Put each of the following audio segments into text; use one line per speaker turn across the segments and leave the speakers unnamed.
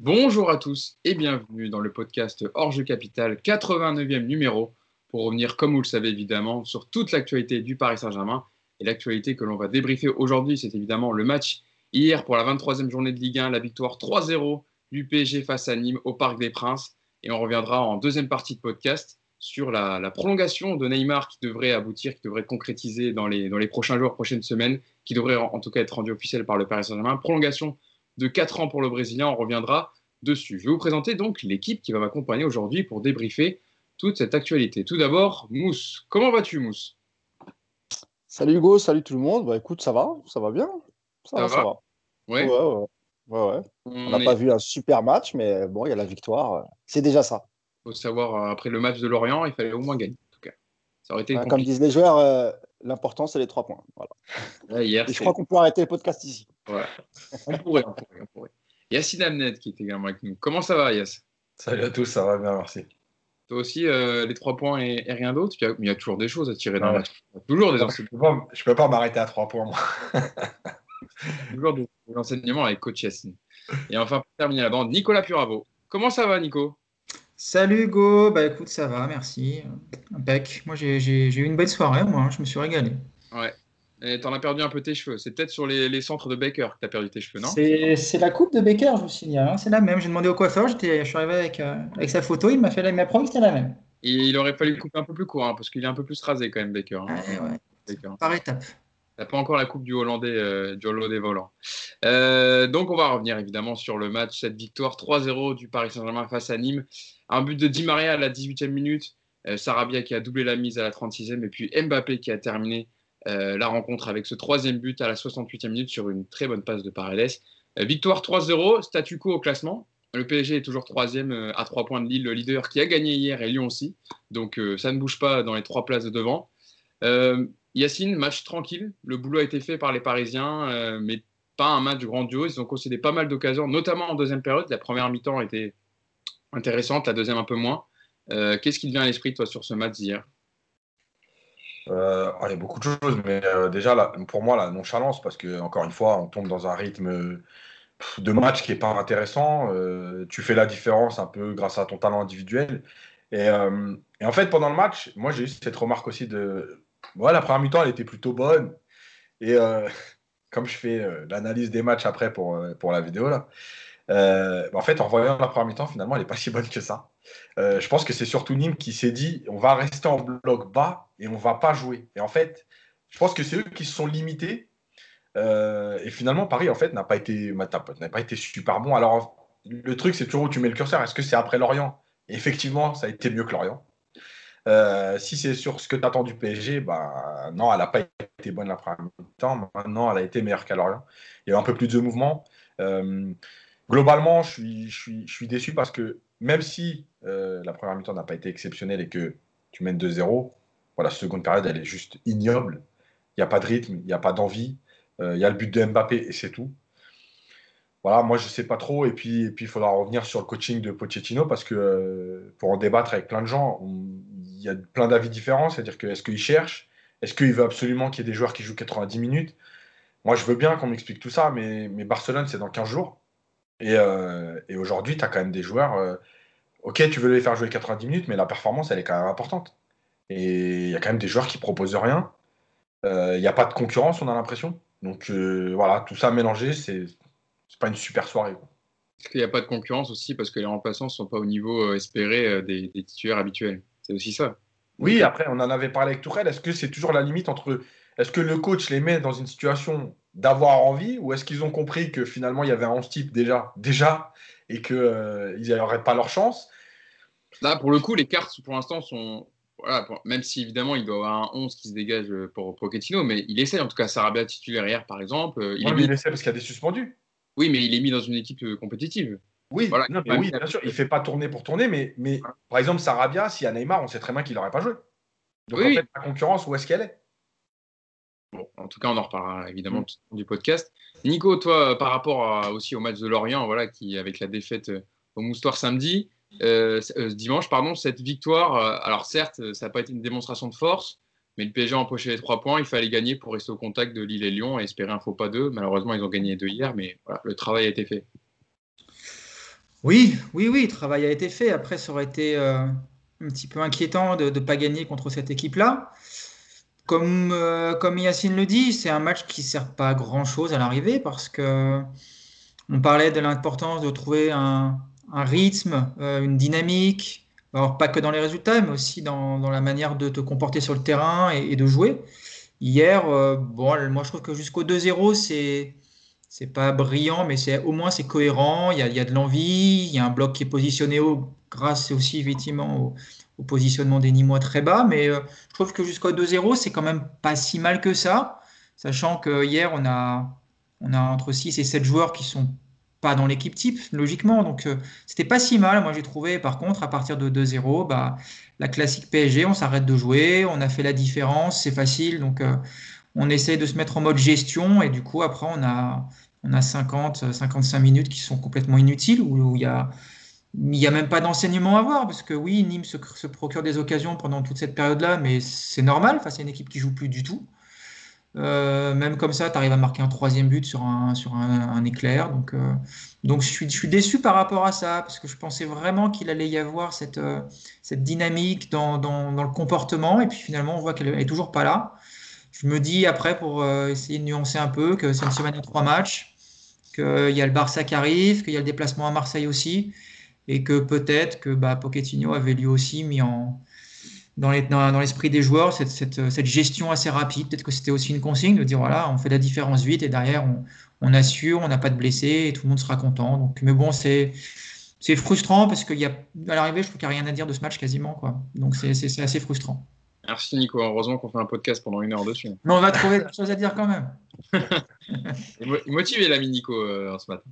Bonjour à tous et bienvenue dans le podcast Hors Capital, 89e numéro, pour revenir, comme vous le savez évidemment, sur toute l'actualité du Paris Saint-Germain. Et l'actualité que l'on va débriefer aujourd'hui, c'est évidemment le match hier pour la 23e journée de Ligue 1, la victoire 3-0 du PSG face à Nîmes au Parc des Princes. Et on reviendra en deuxième partie de podcast sur la, prolongation de Neymar qui devrait aboutir, qui devrait concrétiser dans les, dans les prochains jours, prochaines semaines, qui devrait en, tout cas être rendu officiel par le Paris Saint-Germain. Prolongation de 4 ans pour le Brésilien, on reviendra dessus. Je vais vous présenter donc l'équipe qui va m'accompagner aujourd'hui pour débriefer toute cette actualité. Tout d'abord, Mousse. Comment vas-tu, Mousse?
Salut Hugo, salut tout le monde. Bah écoute, ça va, ça va bien.
Ça, va, ça va?
Ouais. Ouais, ouais. On n'a pas vu un super match, mais bon, il y a la victoire. C'est déjà ça.
Il faut savoir, euh, après le match de Lorient, il fallait au moins gagner. En tout cas.
Ça aurait été comme disent les joueurs, euh, l'important, c'est les trois points. Voilà. hier, je crois qu'on peut arrêter le podcast ici.
Ouais. on pourrait, on pourrait, on pourrait. Yacine Amnet qui est également avec nous. Comment ça va, Yass
Salut à tous, ça va bien, merci.
Toi aussi, euh, les trois points et, rien d'autre? Il y a toujours des choses à tirer dans le match. Toujours des
enseignements. Je ne peux pas, m'arrêter à trois points, moi.
toujours des, enseignements avec coach Yacine. Et enfin, pour terminer la bande, Nicolas Puravo. Comment ça va, Nico?
Salut Hugo, bah écoute, ça va, merci. Impec. Moi, j'ai eu une belle soirée, moi, hein. je me suis régalé.
Ouais, et t'en as perdu un peu tes cheveux. C'est peut-être sur les, centres de Baker que t'as perdu tes cheveux, non?
C'est la coupe de Baker, je vous signale. Hein. C'est la même. J'ai demandé au coiffeur, je suis arrivé avec, euh, avec sa photo, il m'a fait la même que c'était la même.
Et il aurait fallu couper un peu plus court, hein, parce qu'il est un peu plus rasé quand même, Baker.
Hein. ouais. Par étape.
T'as pas encore la coupe du Hollandais, euh, du Hollandais volant. Euh, donc on va revenir évidemment sur le match, cette victoire 3-0 du Paris Saint-Germain face à Nîmes. Un but de Di Maria à la 18e minute, Sarabia qui a doublé la mise à la 36e, et puis Mbappé qui a terminé euh, la rencontre avec ce troisième but à la 68e minute sur une très bonne passe de Paredes. Euh, victoire 3-0, statu quo au classement. Le PSG est toujours troisième euh, à trois points de Lille, le leader qui a gagné hier et Lyon aussi. Donc ça ne bouge pas dans les trois places de devant. Yacine, match tranquille. Le boulot a été fait par les Parisiens, mais pas un match grandiose. Ils ont concédé pas mal d'occasions, notamment en deuxième période. La première mi-temps était intéressante, la deuxième un peu moins. Qu'est-ce qui te vient à l'esprit, toi, sur ce match d'hier?
Euh, il y a beaucoup de choses, mais euh, déjà, pour moi, la nonchalance, parce que encore une fois, on tombe dans un rythme de match qui n'est pas intéressant. Euh, tu fais la différence un peu grâce à ton talent individuel. Et, en fait, pendant le match, moi, j'ai eu cette remarque aussi de. La première mi-temps, elle était plutôt bonne. Et comme je fais l'analyse des matchs après pour, pour la vidéo, là, euh, en fait, en voyant la première mi-temps, finalement, elle n'est pas si bonne que ça. Euh, je pense que c'est surtout Nîmes qui s'est dit on va rester en bloc bas et on va pas jouer. Et en fait, je pense que c'est eux qui se sont limités. Euh, et finalement, Paris, en fait, n'a pas, été, n'a pas été super bon. Alors, le truc, c'est toujours où tu mets le curseur. Est-ce que c'est après Lorient? Effectivement, ça a été mieux que Lorient. Si c'est sur ce que tu attends du PSG, bah, non, elle n'a pas été bonne la première mi-temps. Maintenant, elle a été meilleure qu'à Lorient. Il y a eu un peu plus de mouvement globalement, je suis, je, suis, je suis, déçu parce que même si euh, la première mi-temps n'a pas été exceptionnelle et que tu mènes 2-0, voilà, la seconde période, elle est juste ignoble. Il n'y a pas de rythme, il n'y a pas d'envie. Euh, il y a le but de Mbappé et c'est tout. Voilà, moi, je ne sais pas trop. Et puis, il puis, faudra revenir sur le coaching de Pochettino parce que euh, pour en débattre avec plein de gens, il y a plein d'avis différents. C'est-à-dire que est-ce qu'il cherche Est-ce qu'il veut absolument qu'il y ait des joueurs qui jouent 90 minutes? Moi, je veux bien qu'on m'explique tout ça, mais, Barcelone, c'est dans 15 jours. Euh, et, aujourd'hui, tu as quand même des joueurs. Euh, ok, tu veux les faire jouer 90 minutes, mais la performance, elle est quand même importante. Et il y a quand même des joueurs qui proposent rien. Euh, il n'y a pas de concurrence, on a l'impression. Donc voilà, tout ça mélangé, c'est pas une super soirée.
Est-ce qu'il n'y a pas de concurrence aussi parce que les remplaçants ne sont pas au niveau espéré des, des titulaires habituels? C'est aussi ça.
Oui, après, on en avait parlé avec Tourelle. Est-ce que c'est toujours la limite entre. Est-ce que le coach les met dans une situation d'avoir envie ou est-ce qu'ils ont compris que finalement il y avait un 11 type déjà, déjà et qu'ils euh, n'auraient pas leur chance?
Là, pour le coup, les cartes pour l'instant sont. Voilà, même si évidemment il doit avoir un 11 qui se dégage pour Pochettino, mais il essaie en tout cas Sarabia titulaire hier par exemple.
Euh, il, il essaie parce qu'il y a des suspendus.
Oui, mais il est mis dans une équipe euh, compétitive.
Oui, voilà, oui bien sûr, il ne fait pas tourner pour tourner, mais, mais par exemple Sarabia, s'il y a Neymar, on sait très bien qu'il n'aurait pas joué. Donc en fait, la concurrence, où est-ce qu'elle est?
En tout cas, on en reparlera évidemment mm. du podcast. Nico, toi, par rapport aussi au match de Lorient, voilà, qui avec la défaite euh, au Moustoir samedi, euh, euh, dimanche, pardon, cette victoire, alors certes, ça n'a pas été une démonstration de force, mais le PSG a empoché les trois points. Il fallait gagner pour rester au contact de Lille et Lyon et espérer un faux pas d'eux. Malheureusement, ils ont gagné deux hier, mais le travail a été fait.
Oui, oui, oui, le travail a été fait. Après, ça aurait été un petit peu inquiétant de ne pas gagner contre cette équipe-là. Comme, euh, comme Yacine le dit, c'est un match qui ne sert pas à grand-chose à l'arrivée parce que on parlait de l'importance de trouver un, rythme, euh, une dynamique, alors pas que dans les résultats, mais aussi dans, la manière de te comporter sur le terrain et, de jouer. Hier, euh, bon, moi je trouve que jusqu'au 2-0, c'est c'est pas brillant, mais c'est au moins c'est cohérent. Il y, a, y a de l'envie, il y a un bloc qui est positionné haut, grâce aussi effectivement au, positionnement des Nîmois très bas. Mais euh, je trouve que jusqu'au 2-0, c'est quand même pas si mal que ça. Sachant que hier, on a, on a entre 6 et 7 joueurs qui sont pas dans l'équipe type, logiquement. Donc, euh, c'était pas si mal. Moi, j'ai trouvé, par contre, à partir de 2-0, bah, la classique PSG, on s'arrête de jouer, on a fait la différence, c'est facile. Donc, euh, on essaie de se mettre en mode gestion et du coup, après, on a, on a 50, 55 minutes qui sont complètement inutiles où il y a n'y a même pas d'enseignement à voir, parce que oui, Nîmes se, procure des occasions pendant toute cette période-là, mais c'est normal face à une équipe qui joue plus du tout. Euh, même comme ça, tu arrives à marquer un troisième but sur un, éclair. Donc, euh, je, suis, déçu par rapport à ça, parce que je pensais vraiment qu'il allait y avoir cette, euh, dynamique dans, le comportement, et puis finalement, on voit qu'elle n'est toujours pas là. Je me dis après, pour essayer de nuancer un peu, que c'est une semaine de trois matchs, qu'il y a le Barça qui arrive, qu'il y a le déplacement à Marseille aussi et que peut-être que bah, Pochettino avait lui aussi mis en, dans, l'esprit des joueurs cette, gestion assez rapide. Peut-être que c'était aussi une consigne de dire voilà, on fait la différence vite et derrière on, assure, on n'a pas de blessés et tout le monde sera content. Donc, mais bon, c'est frustrant parce qu'il y a à l'arrivée, je trouve qu'il n'y a rien à dire de ce match quasiment quoi. Donc c'est assez frustrant.
Merci Nico. Heureusement qu'on fait un podcast pendant une heure dessus.
Mais on va trouver des choses à dire quand même.
Motivé l'ami Nico euh, ce matin.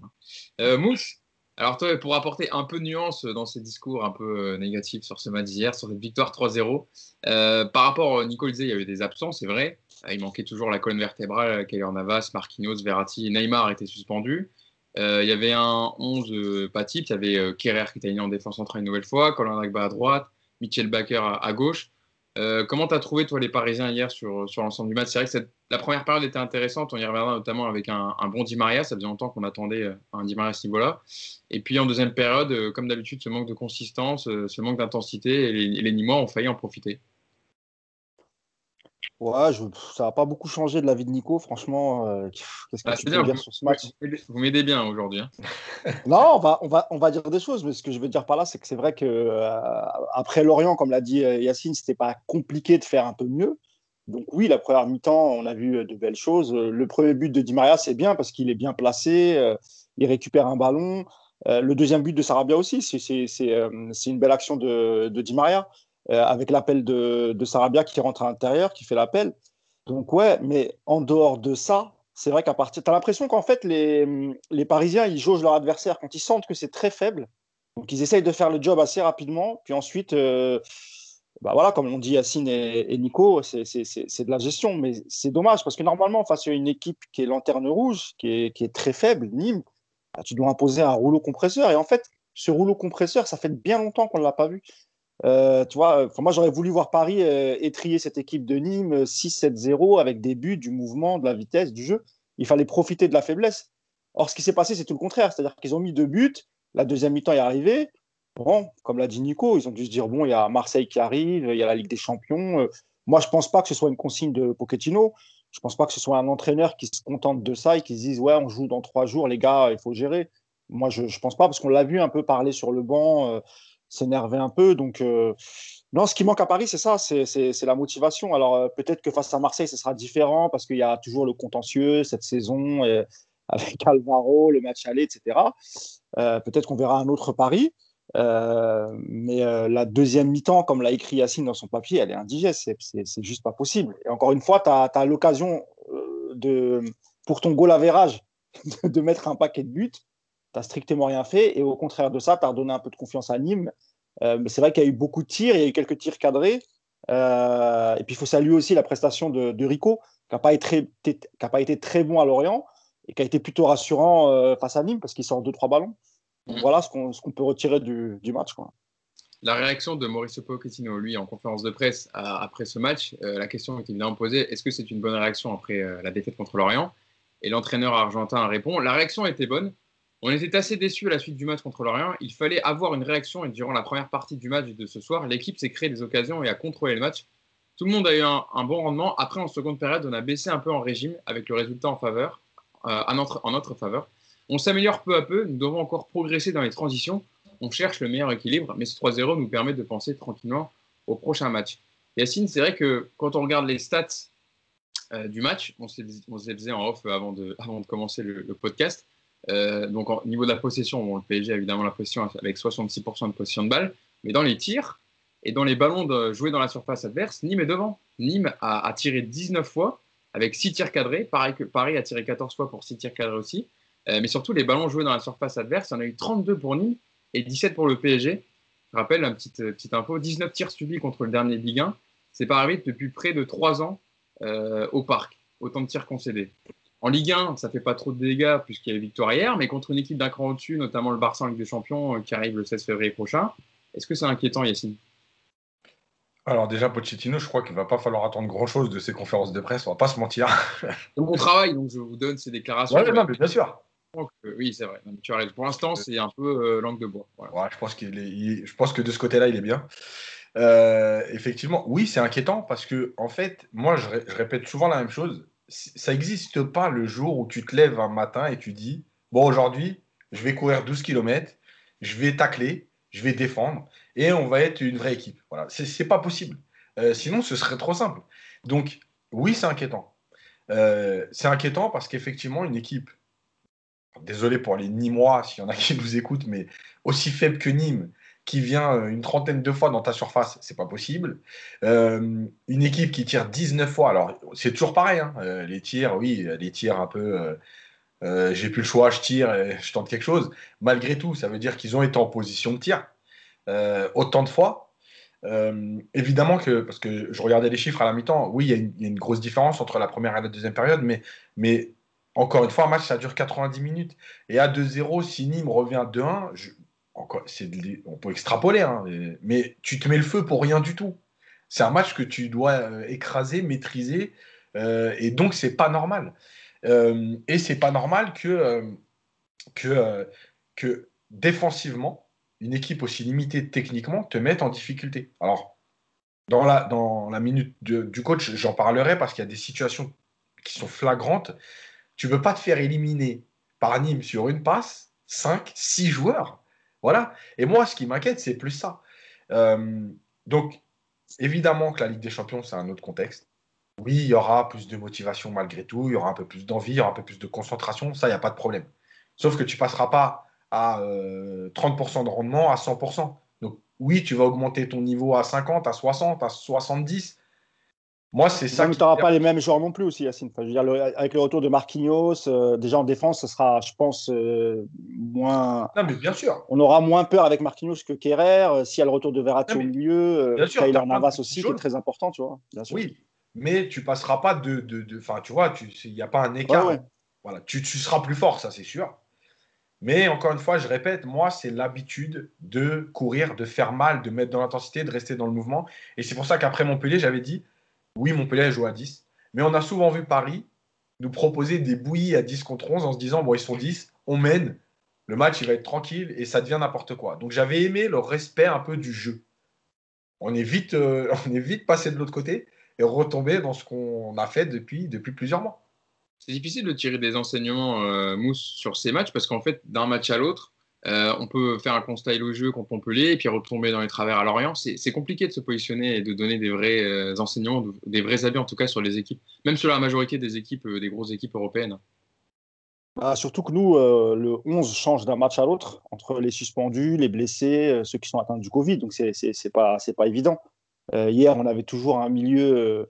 Euh, Mousse, alors toi, pour apporter un peu de nuance dans ces discours un peu euh, négatifs sur ce match d'hier, sur cette victoire 3-0, euh, par rapport, Nico disait, il y avait des absents, c'est vrai. Il manquait toujours la colonne vertébrale, Kaylor Navas, Marquinhos, Verratti, Neymar étaient suspendus. il y avait un 11 pas type, il y avait Kerrer qui était aligné en défense centrale une nouvelle fois, Colin Agba à droite, Mitchell Baker à gauche. Euh, comment tu as trouvé, toi, les Parisiens hier sur, sur l'ensemble du match? C'est vrai que la première période était intéressante. On y reviendra notamment avec un, bon Di Maria. Ça faisait longtemps qu'on attendait euh, un Di Maria à ce niveau-là. Et puis en deuxième période, euh, comme d'habitude, ce manque de consistance, ce manque d'intensité, et les, les ont failli en profiter.
Ouais, ça n'a pas beaucoup changé de la vie de Nico, franchement. Euh, qu'est-ce que bah, tu peux dire sur ce match?
Vous m'aidez bien aujourd'hui. Hein.
non, on va, on, va, on va dire des choses, mais ce que je veux dire par là, c'est que c'est vrai que euh, après Lorient, comme l'a dit euh, Yacine, c'était pas compliqué de faire un peu mieux. Donc oui, la première mi-temps, on a vu de belles choses. Le premier but de Di Maria, c'est bien parce qu'il est bien placé, il récupère un ballon. le deuxième but de Sarabia aussi, c'est une belle action de, de Di Maria. Euh, avec l'appel de, Sarabia qui rentre à l'intérieur, qui fait l'appel. Donc ouais, mais en dehors de ça, c'est vrai qu'à partir, tu as l'impression qu'en fait les, les, Parisiens ils jaugent leur adversaire quand ils sentent que c'est très faible. Donc ils essayent de faire le job assez rapidement, puis ensuite, euh, bah voilà, comme l'ont dit Yacine et, Nico, c'est de la gestion, mais c'est dommage parce que normalement face à une équipe qui est lanterne rouge, qui est, qui est très faible, Nîmes, bah, tu dois imposer un rouleau compresseur et en fait ce rouleau compresseur, ça fait bien longtemps qu'on ne l'a pas vu. Euh, moi j'aurais voulu voir Paris euh, étrier cette équipe de Nîmes 6-7-0 avec des buts, du mouvement, de la vitesse, du jeu. Il fallait profiter de la faiblesse. Or, ce qui s'est passé, c'est tout le contraire. C'est-à-dire qu'ils ont mis deux buts, la deuxième mi-temps est arrivée. Bon, comme l'a dit Nico, ils ont dû se dire bon, il y a Marseille qui arrive, il y a la Ligue des Champions. Euh, moi, je ne pense pas que ce soit une consigne de Pochettino. Je ne pense pas que ce soit un entraîneur qui se contente de ça et qui se dise ouais, on joue dans trois jours, les gars, il faut gérer. Moi, je ne pense pas parce qu'on l'a vu un peu parler sur le banc s'énerver un peu. Donc, euh, non, ce qui manque à Paris, c'est ça, c'est la motivation. Alors, euh, peut-être que face à Marseille, ce sera différent parce qu'il y a toujours le contentieux cette saison avec Alvaro, le match aller, etc. Euh, peut-être qu'on verra un autre Paris. mais la deuxième mi-temps, comme l'a écrit Yacine dans son papier, elle est indigeste. C'est juste pas possible. Et encore une fois, tu as, l'occasion pour ton goal average de mettre un paquet de buts tu strictement rien fait. Et au contraire de ça, tu as redonné un peu de confiance à Nîmes. Euh, mais c'est vrai qu'il y a eu beaucoup de tirs, il y a eu quelques tirs cadrés. Euh, et puis il faut saluer aussi la prestation de, Rico, qui n'a pas, été très bon à Lorient et qui a été plutôt rassurant euh, face à Nîmes parce qu'il sort 2-3 ballons. Voilà ce qu'on peut retirer du, match.
La réaction de Maurice Pochettino, lui, en conférence de presse après ce match, la question est évidemment posée est-ce que c'est une bonne réaction après la défaite contre Lorient? Et l'entraîneur argentin répond la réaction était bonne, On était assez déçus à la suite du match contre Lorient. Il fallait avoir une réaction et durant la première partie du match de ce soir, l'équipe s'est créé des occasions et a contrôlé le match. Tout le monde a eu un, bon rendement. Après, en seconde période, on a baissé un peu en régime avec le résultat en faveur, euh, en, notre, en notre faveur. On s'améliore peu à peu. Nous devons encore progresser dans les transitions. On cherche le meilleur équilibre, mais ce 3-0 nous permet de penser tranquillement au prochain match. Yacine, c'est vrai que quand on regarde les stats euh, du match, on se les faisait en off avant de, avant de commencer le, podcast. Euh, donc, au niveau de la possession, le PSG a évidemment la possession avec 66% de possession de balle, mais dans les tirs et dans les ballons joués dans la surface adverse, Nîmes est devant. Nîmes a, tiré 19 fois avec 6 tirs cadrés. Pareil que Paris a tiré 14 fois pour 6 tirs cadrés aussi. Euh, mais surtout, les ballons joués dans la surface adverse, il y en a eu 32 pour Nîmes et 17 pour le PSG. Je rappelle, une petite, petite info 19 tirs subis contre le dernier Ligue 1. C'est pas arrivé depuis près de 3 ans euh, au parc. Autant de tirs concédés. En Ligue 1, ça fait pas trop de dégâts puisqu'il y a eu victoire hier, mais contre une équipe d'un cran au-dessus, notamment le Barça en Ligue des Champions euh, qui arrive le 16 février prochain, est-ce que c'est inquiétant, Yacine?
Alors déjà, Pochettino, je crois qu'il va pas falloir attendre grand-chose de ses conférences de presse, on va pas se mentir.
C'est mon travail, donc je vous donne ces déclarations.
bien sûr.
Euh, oui, c'est vrai. tu Pour l'instant, c'est un peu langue de bois.
je, pense qu'il est, je pense que de ce côté-là, il est bien. Euh, effectivement, oui, c'est inquiétant parce que, en fait, moi, je, répète souvent la même chose. Ça n'existe pas le jour où tu te lèves un matin et tu dis Bon, aujourd'hui, je vais courir 12 km, je vais tacler, je vais défendre et on va être une vraie équipe. Voilà, c'est pas possible. Euh, sinon, ce serait trop simple. Donc, oui, c'est inquiétant. Euh, c'est inquiétant parce qu'effectivement, une équipe, désolé pour les Nîmois, s'il y en a qui nous écoutent, mais aussi faible que Nîmes, qui vient euh, une trentaine de fois dans ta surface, c'est pas possible. Euh, une équipe qui tire 19 fois, alors c'est toujours pareil, hein. euh, les tirs, oui, les tirs un peu, j'ai plus le choix, je tire, et je tente quelque chose. Malgré tout, ça veut dire qu'ils ont été en position de tir autant de fois. évidemment que, parce que je regardais les chiffres à la mi-temps, oui, il y, a une grosse différence entre la première et la deuxième période, mais, mais encore une fois, un match, ça dure 90 minutes. Et à 2-0, si Nîmes revient à 2-1, on peut extrapoler, hein, mais tu te mets le feu pour rien du tout. C'est un match que tu dois euh, écraser, maîtriser, euh, et donc c'est pas normal. Euh, et c'est pas normal que, défensivement, une équipe aussi limitée techniquement te mette en difficulté. Alors, dans la, dans la minute du coach, j'en parlerai parce qu'il y a des situations qui sont flagrantes. Tu ne peux pas te faire éliminer par Nîmes sur une passe 5, 6 joueurs voilà. Et moi, ce qui m'inquiète, c'est plus ça. Euh, donc, évidemment que la Ligue des Champions, c'est un autre contexte. Oui, il y aura plus de motivation malgré tout, il y aura un peu plus d'envie, il y aura un peu plus de concentration, ça, il n'y a pas de problème. Sauf que tu ne passeras pas à 30% euh, de rendement, à 100%. Donc, oui, tu vas augmenter ton niveau à 50, à 60, à 70,
moi, c'est ça. tu n'auras pas les mêmes joueurs non plus aussi, Yacine. je veux dire, avec le retour de Marquinhos, euh, déjà en défense, ce sera, je pense, euh, moins.
Non, mais bien sûr.
On aura moins peur avec Marquinhos que Kerrer. Euh, s'il y a le retour de Verratti au milieu, sûr, Kyler Navas aussi, qui est très important, tu vois.
Bien sûr. Oui, mais tu passeras pas de. Enfin, tu vois, il n'y a pas un écart. Voilà, tu, tu seras plus fort, ça, c'est sûr. Mais encore une fois, je répète, moi, c'est l'habitude de courir, de faire mal, de mettre dans l'intensité, de rester dans le mouvement. Et c'est pour ça qu'après Montpellier, j'avais dit oui, Montpellier joue à 10. Mais on a souvent vu Paris nous proposer des bouillies à 10 contre 11 en se disant, bon, ils sont 10, on mène, le match, il va être tranquille et ça devient n'importe quoi. Donc j'avais aimé le respect un peu du jeu. On est vite, euh, on est vite passé de l'autre côté et retombé dans ce qu'on a fait depuis, depuis plusieurs mois.
C'est difficile de tirer des enseignements, euh, Mousse, sur ces matchs parce qu'en fait, d'un match à l'autre, euh, on peut faire un constat élogieux contre Montpellier et puis retomber dans les travers à Lorient. C'est compliqué de se positionner et de donner des vrais euh, enseignements, des vrais avis en tout cas sur les équipes, même sur la majorité des équipes, euh, des grosses équipes européennes.
Bah, surtout que nous, le 11 change d'un match à l'autre entre les suspendus, les blessés, ceux qui sont atteints du Covid. Donc, c'est pas, pas évident. hier, on avait toujours un milieu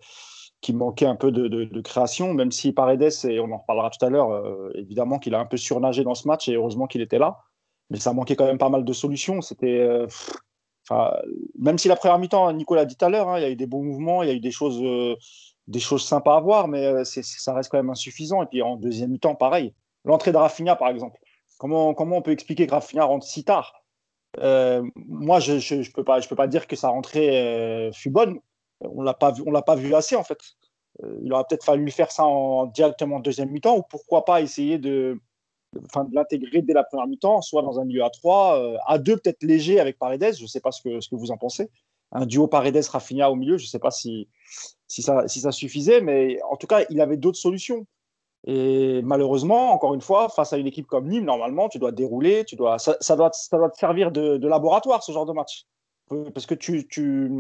qui manquait un peu de, création, même si Paredes, et on en reparlera tout à l'heure, évidemment qu'il a un peu surnagé dans ce match et heureusement qu'il était là mais ça manquait quand même pas mal de solutions. C'était, euh, même si la première mi-temps, Nicolas dit tout à l'heure, hein, il y a eu des bons mouvements, il y a eu des choses, euh, des choses sympas à voir, mais euh, ça reste quand même insuffisant. Et puis en deuxième mi-temps, pareil. L'entrée de Rafinha, par exemple. Comment, comment on peut expliquer que Rafinha rentre si tard? Moi, je ne je, je peux pas dire que sa rentrée fut bonne. On on l'a pas vu assez en fait. il aurait peut-être fallu faire ça en, directement en deuxième mi-temps, ou pourquoi pas essayer de de l'intégrer dès la première mi-temps, soit dans un milieu à 3, à 2 peut-être léger avec Paredes, je ne sais pas ce que, ce que vous en pensez. Un duo Paredes-Rafinha au milieu, je ne sais pas si, si, ça, si ça suffisait, mais en tout cas, il avait d'autres solutions. Et malheureusement, encore une fois, face à une équipe comme Nîmes, normalement, tu dois dérouler, tu dois, ça, doit, ça doit te servir de, de, laboratoire, ce genre de match. Parce que tu, tu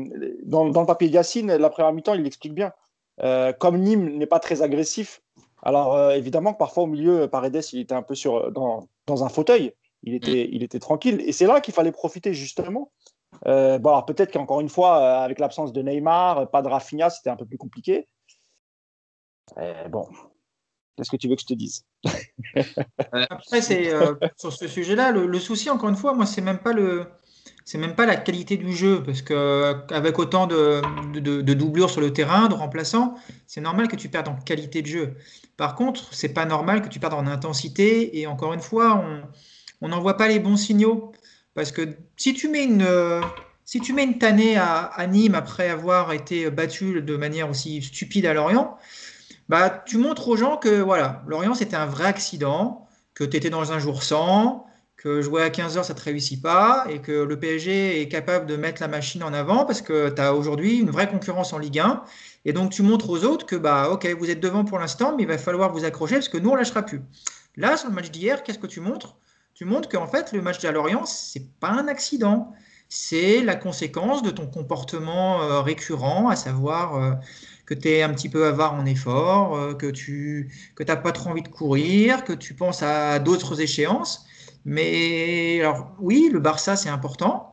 dans, dans, le papier de Yacine, la première mi-temps, il l'explique bien. Euh, comme Nîmes n'est pas très agressif, alors euh, évidemment que parfois au milieu, Paredes, il était un peu sur, dans, dans un fauteuil. Il était, il était tranquille. Et c'est là qu'il fallait profiter justement. Euh, bon, alors peut-être qu'encore une fois, avec l'absence de Neymar, pas de Rafinha, c'était un peu plus compliqué. bon, Qu'est-ce que tu veux que je te dise?
Après, c'est euh, sur ce sujet-là, le, souci, encore une fois, moi, c'est même pas le, c'est même pas la qualité du jeu, parce que avec autant de, de, doublures sur le terrain, de remplaçants, c'est normal que tu perdes en qualité de jeu. Par contre, c'est pas normal que tu perdes en intensité, et encore une fois, on n'envoie pas les bons signaux, parce que si tu mets une si tu mets une tannée à, à Nîmes après avoir été battu de manière aussi stupide à Lorient, bah, tu montres aux gens que voilà, Lorient, c'était un vrai accident, que tu étais dans un jour sans, que jouer à 15 heures, ça ne te réussit pas, et que le PSG est capable de mettre la machine en avant parce que tu as aujourd'hui une vraie concurrence en Ligue 1. Et donc, tu montres aux autres que, bah, OK, vous êtes devant pour l'instant, mais il va falloir vous accrocher parce que nous, on lâchera plus. Là, sur le match d'hier, qu'est-ce que tu montres? Tu montres qu'en fait, le match de Lorient, ce n'est pas un accident. C'est la conséquence de ton comportement euh, récurrent, à savoir euh, que tu es un petit peu avare en effort, euh, que tu que n'as pas trop envie de courir, que tu penses à d'autres échéances. Mais oui, le Barça, c'est important.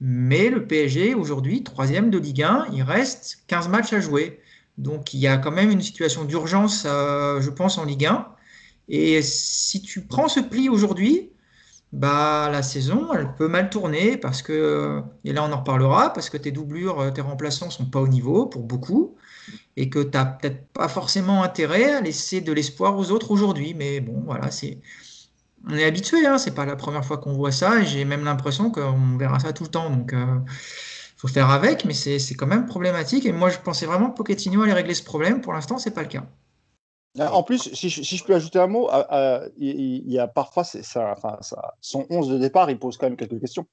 Mais le PSG, aujourd'hui, troisième de Ligue 1, il reste 15 matchs à jouer. Donc il y a quand même une situation d'urgence, euh, je pense, en Ligue 1. Et si tu prends ce pli aujourd'hui, bah, la saison, elle peut mal tourner parce que, et là on en reparlera, parce que tes doublures, tes remplaçants sont pas au niveau pour beaucoup et que tu n'as peut-être pas forcément intérêt à laisser de l'espoir aux autres aujourd'hui. Mais bon, voilà, c'est. On est habitué, hein, c'est pas la première fois qu'on voit ça, et j'ai même l'impression qu'on verra ça tout le temps. Donc, il euh, faut faire avec, mais c'est quand même problématique. Et moi, je pensais vraiment que Pochettino allait régler ce problème. Pour l'instant, c'est pas le cas.
En plus, si je, peux ajouter un mot, il, y a parfois son 11 de départ, il pose quand même quelques questions.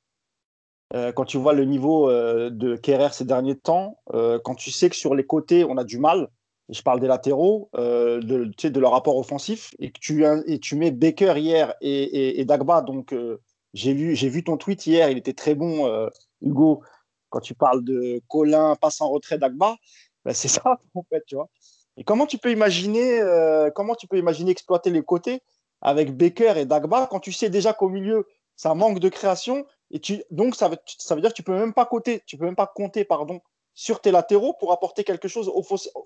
Euh, quand tu vois le niveau euh, de Kerrer ces derniers temps, quand tu sais que sur les côtés, on a du mal, je parle des latéraux, de, de leur rapport offensif, et que tu, et tu mets Baker hier et, Dagba, donc j'ai vu, ton tweet hier, il était très bon, Hugo, quand tu parles de Colin, passe en retrait Dagba, ben c'est ça en fait, tu vois. Et comment tu peux imaginer, comment tu peux imaginer exploiter les côtés avec Baker et Dagba quand tu sais déjà qu'au milieu, ça manque de création et donc, ça veut, ça veut dire que tu peux même pas compter, tu peux même pas compter pardon, sur tes latéraux pour apporter quelque chose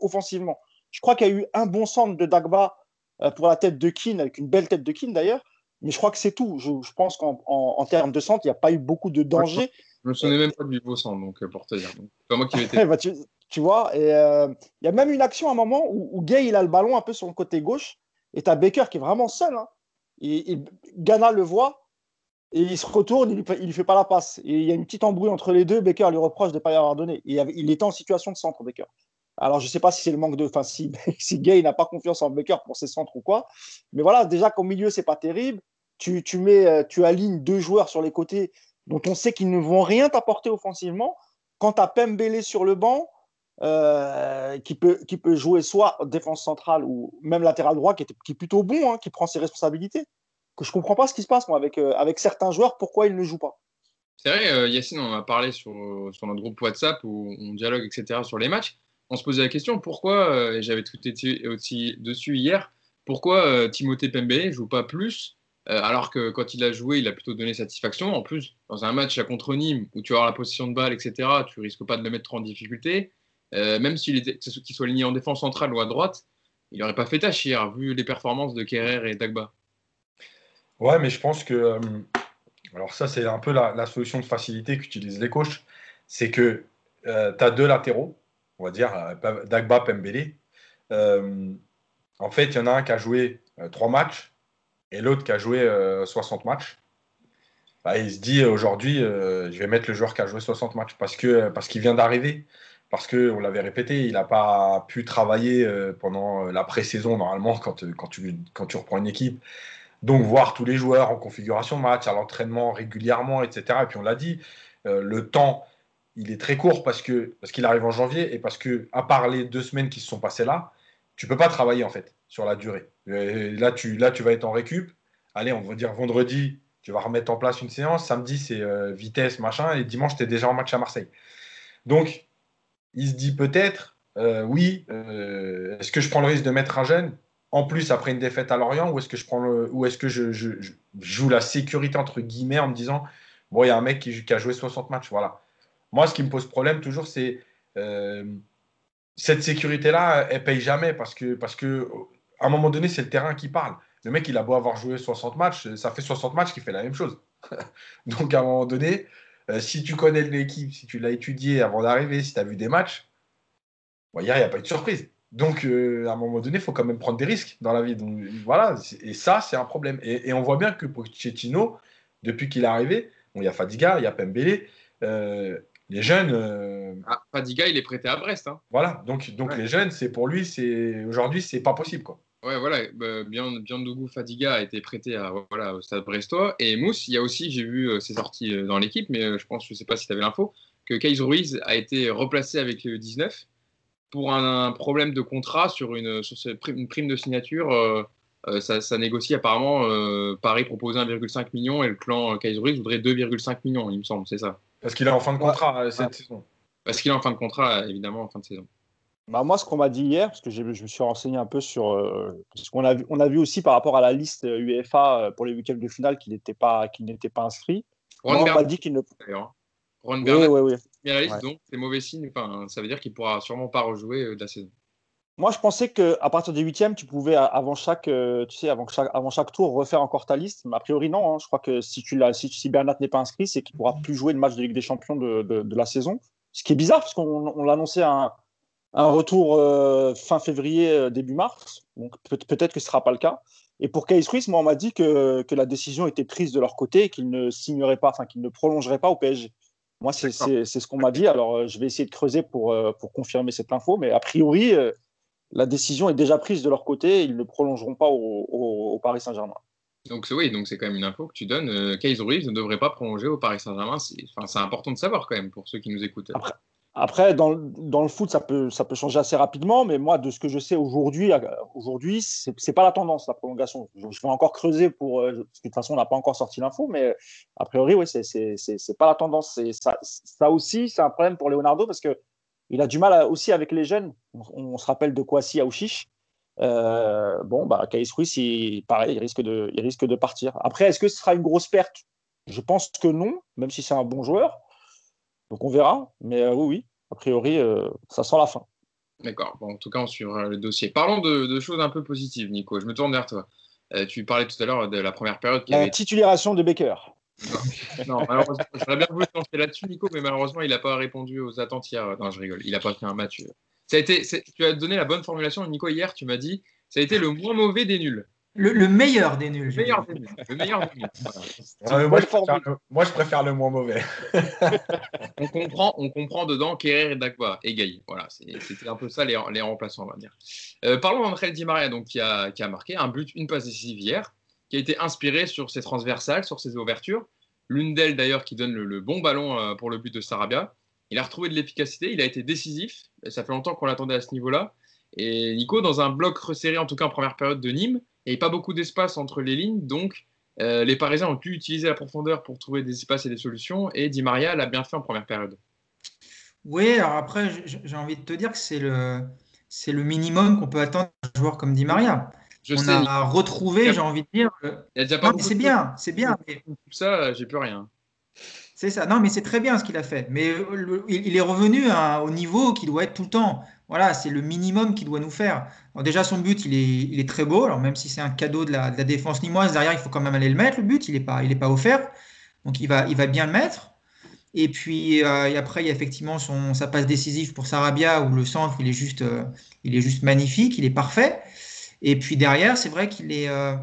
offensivement. Je crois qu'il y a eu un bon centre de Dagba euh, pour la tête de Keane, avec une belle tête de Keane d'ailleurs, mais je crois que c'est tout. Je, je pense qu'en en, termes de centre, il n'y a pas eu beaucoup de danger.
Je me souvenais même pas du beau centre, donc euh, pour te dire. pas moi qui été.
bah, tu, tu, vois, euh, il y a même une action à un moment où, où, Gay il a le ballon un peu sur le côté gauche, et tu as Baker qui est vraiment seul. Hein. Et, et Ghana le voit, et il se retourne, il ne lui fait pas la passe. Et il y a une petite embrouille entre les deux. Baker lui reproche de ne pas y avoir donné. Il était en situation de centre, Baker. Alors, je ne sais pas si c'est le manque de. Enfin, si, si Gay n'a pas confiance en Baker pour ses centres ou quoi. Mais voilà, déjà qu'au milieu, c'est pas terrible. Tu, tu, mets, euh, tu alignes deux joueurs sur les côtés dont on sait qu'ils ne vont rien t'apporter offensivement. Quand tu as Pembele sur le banc, euh, qui, peut, qui peut jouer soit défense centrale ou même latéral droit, qui est, qui est plutôt bon, hein, qui prend ses responsabilités que je comprends pas ce qui se passe moi avec, euh, avec certains joueurs, pourquoi ils ne jouent pas.
C'est vrai, euh, Yacine, on a parlé sur, sur notre groupe WhatsApp où on dialogue, etc., sur les matchs. On se posait la question pourquoi, euh, et j'avais tout été aussi dessus hier, pourquoi Timothée Pembele ne joue pas plus alors que quand il a joué, il a plutôt donné satisfaction. En plus, dans un match à contre Nîmes où tu as la position de balle, etc., tu risques pas de le mettre en difficulté. même s'il soit aligné en défense centrale ou à droite, il n'aurait pas fait tâche hier, vu les performances de Kerrer et Dagba.
Ouais, mais je pense que. Euh, alors, ça, c'est un peu la, solution de facilité qu'utilisent les coachs. C'est que euh, tu as deux latéraux, on va dire, euh, Dagba, Pembele. en fait, il y en a un qui a joué trois matchs et l'autre qui a joué 60 matchs. Bah, il se dit aujourd'hui, je vais mettre le joueur qui a joué 60 matchs parce qu'il parce qu'il vient d'arriver. Parce qu'on l'avait répété, il n'a pas pu travailler pendant la pré-saison, normalement, quand, quand, tu, quand tu reprends une équipe Donc, voir tous les joueurs en configuration match, à l'entraînement régulièrement, etc. Et puis, on l'a dit, euh, le temps, il est très court parce que parce qu'il arrive en janvier et parce que, à part les deux semaines qui se sont passées là, tu peux pas travailler en fait sur la durée. là, tu, là, tu vas être en récup. Allez, on va dire vendredi, tu vas remettre en place une séance. Samedi, c'est euh, vitesse, machin. Et dimanche, tu es déjà en match à Marseille. Donc, il se dit peut-être, euh, oui, est-ce que je prends le risque de mettre un jeune? En plus après une défaite à Lorient ou est-ce que je joue la sécurité entre guillemets en me disant bon il y a un mec qui, a joué 60 matchs voilà. Moi ce qui me pose problème toujours c'est euh, cette sécurité là elle paye jamais parce que à un moment donné c'est le terrain qui parle. Le mec il a beau avoir joué 60 matchs ça fait 60 matchs qu'il fait la même chose. Donc à un moment donné euh, si tu connais l'équipe si tu l'as étudié avant d'arriver si tu as vu des matchs il n'y a pas eu de surprise donc, euh, à un moment donné, il faut quand même prendre des risques dans la vie. Donc, voilà, et ça, c'est un problème. Et, on voit bien que Pochettino, depuis qu'il est arrivé, il y a Fadiga, il y a Pembele, euh, les jeunes. Euh,
ah, Fadiga, il est prêté à Brest. Hein.
Voilà, donc, donc les jeunes, c'est pour lui, c'est aujourd'hui, c'est pas possible. Quoi.
Ouais, voilà, bah, bien, bien Fadiga a été prêté à, voilà, au stade brestois. Et Mousse, il y a aussi, j'ai vu ses sorties dans l'équipe, mais je pense, je sais pas si tu avais l'info, que Kais Ruiz a été replacé avec le 19 pour un, problème de contrat sur une, une prime de signature. Euh, euh, ça, négocie apparemment. Euh, Paris proposait 1,5 million et le clan Kaiseris voudrait 2,5 millions, il me semble, c'est ça.
Parce qu'il est en fin de contrat cette saison.
Parce qu'il est en fin de contrat, évidemment, en fin de saison.
Bah moi, ce qu'on m'a dit hier, parce que je me suis renseigné un peu sur. ce qu'on a vu, on a vu aussi par rapport à la liste UEFA pour les week-ends de finale qu'il n'était pas, n'était pas inscrit.
on
m'a dit qu'il ne.
Ron oui, oui, oui. Bien la liste, donc c'est mauvais signe. Enfin, ça veut dire qu'il pourra sûrement pas rejouer euh, de la saison.
Moi, je pensais qu'à partir des huitièmes, tu pouvais, avant chaque, euh, tu sais, avant chaque, avant chaque tour, refaire encore ta liste. Mais a priori, non. Hein. Je crois que si, tu si, si Bernat n'est pas inscrit, c'est qu'il ne pourra plus jouer le match de Ligue des Champions de, de, la saison. Ce qui est bizarre, parce qu'on l'annonçait un, un retour euh, fin février, début mars. Donc peut-être que ce ne sera pas le cas. Et pour Case Ruiz, moi, on m'a dit que, que, la décision était prise de leur côté et qu'ils ne signeraient pas, enfin qu'ils ne prolongeraient pas au PSG. Moi, c'est ce qu'on m'a dit. Alors, euh, je vais essayer de creuser pour, euh, pour confirmer cette info. Mais a priori, euh, la décision est déjà prise de leur côté. Ils ne prolongeront pas au, Paris Saint-Germain.
Donc, oui, donc c'est quand même une info que tu donnes. Euh, Ruiz ne devrait pas prolonger au Paris Saint-Germain. C'est important de savoir quand même pour ceux qui nous écoutent.
Après, dans, dans, le foot, ça peut, changer assez rapidement, mais moi, de ce que je sais aujourd'hui, aujourd'hui, c'est n'est pas la tendance, la prolongation. Je, vais encore creuser pour. Euh, de toute façon, on n'a pas encore sorti l'info, mais a priori, oui, c'est pas la tendance. Ça, aussi, c'est un problème pour Leonardo parce que il a du mal aussi avec les jeunes. On, se rappelle de Kwasi Aouchiche. Euh, bon, bah, Kaïs Ruiz, pareil, il risque, de, il risque de partir. Après, est-ce que ce sera une grosse perte? Je pense que non, même si c'est un bon joueur. Donc on verra. Mais euh, oui, oui, a priori, euh, ça sent la fin.
D'accord. Bon, en tout cas, on suivra le dossier. Parlons de, choses un peu positives, Nico. Je me tourne vers toi. Euh, tu parlais tout à l'heure de la première période.
la avait... titularisation de Baker.
Non, malheureusement, j'aurais bien voulu lancer là-dessus, Nico, mais malheureusement, il n'a pas répondu aux attentes hier. Non, je rigole. Il n'a pas fait un match. Ça a été, tu as donné la bonne formulation, Nico, hier. Tu m'as dit ça a été le moins mauvais des nuls.
Le, meilleur des nuls.
Le meilleur des nuls. Le meilleur des nuls.
moi, je préfère le, moins mauvais.
on, comprend, on comprend dedans Kerrer et Dagba et Voilà, c'était un peu ça les, les, remplaçants, on va dire. Euh, parlons d'André Di Maria, donc, qui, a, qui a marqué un but, une passe décisive hier, qui a été inspiré sur ses transversales, sur ses ouvertures. L'une d'elles, d'ailleurs, qui donne le, bon ballon euh, pour le but de Sarabia. Il a retrouvé de l'efficacité, il a été décisif. Ça fait longtemps qu'on l'attendait à ce niveau-là. Et Nico, dans un bloc resserré, en tout cas en première période de Nîmes, il n'y avait pas beaucoup d'espace entre les lignes, donc euh, les Parisiens ont pu utiliser la profondeur pour trouver des espaces et des solutions, et Di Maria l'a bien fait en première période.
Oui, alors après, j'ai envie de te dire que c'est le, c'est le minimum qu'on peut attendre d'un joueur comme Di Maria. Je On a retrouvé, j'ai envie de dire. Il y a pas c'est bien, c'est bien. Mais...
Ça, j'ai plus rien.
C'est ça. Non, mais c'est très bien ce qu'il a fait. Mais il est revenu au niveau qui doit être tout le temps. Voilà, c'est le minimum qu'il doit nous faire. déjà, son but, il est, il est très beau. Alors, même si c'est un cadeau de la, de la, défense nimoise, derrière, il faut quand même aller le mettre, le but. Il n'est pas, il est pas offert. Donc, il va, il va bien le mettre. Et puis, euh, après, il y a effectivement son, sa passe décisive pour Sarabia, où le centre, il est juste, euh, il est juste magnifique, il est parfait. Et puis, derrière, c'est vrai qu'il est. Euh,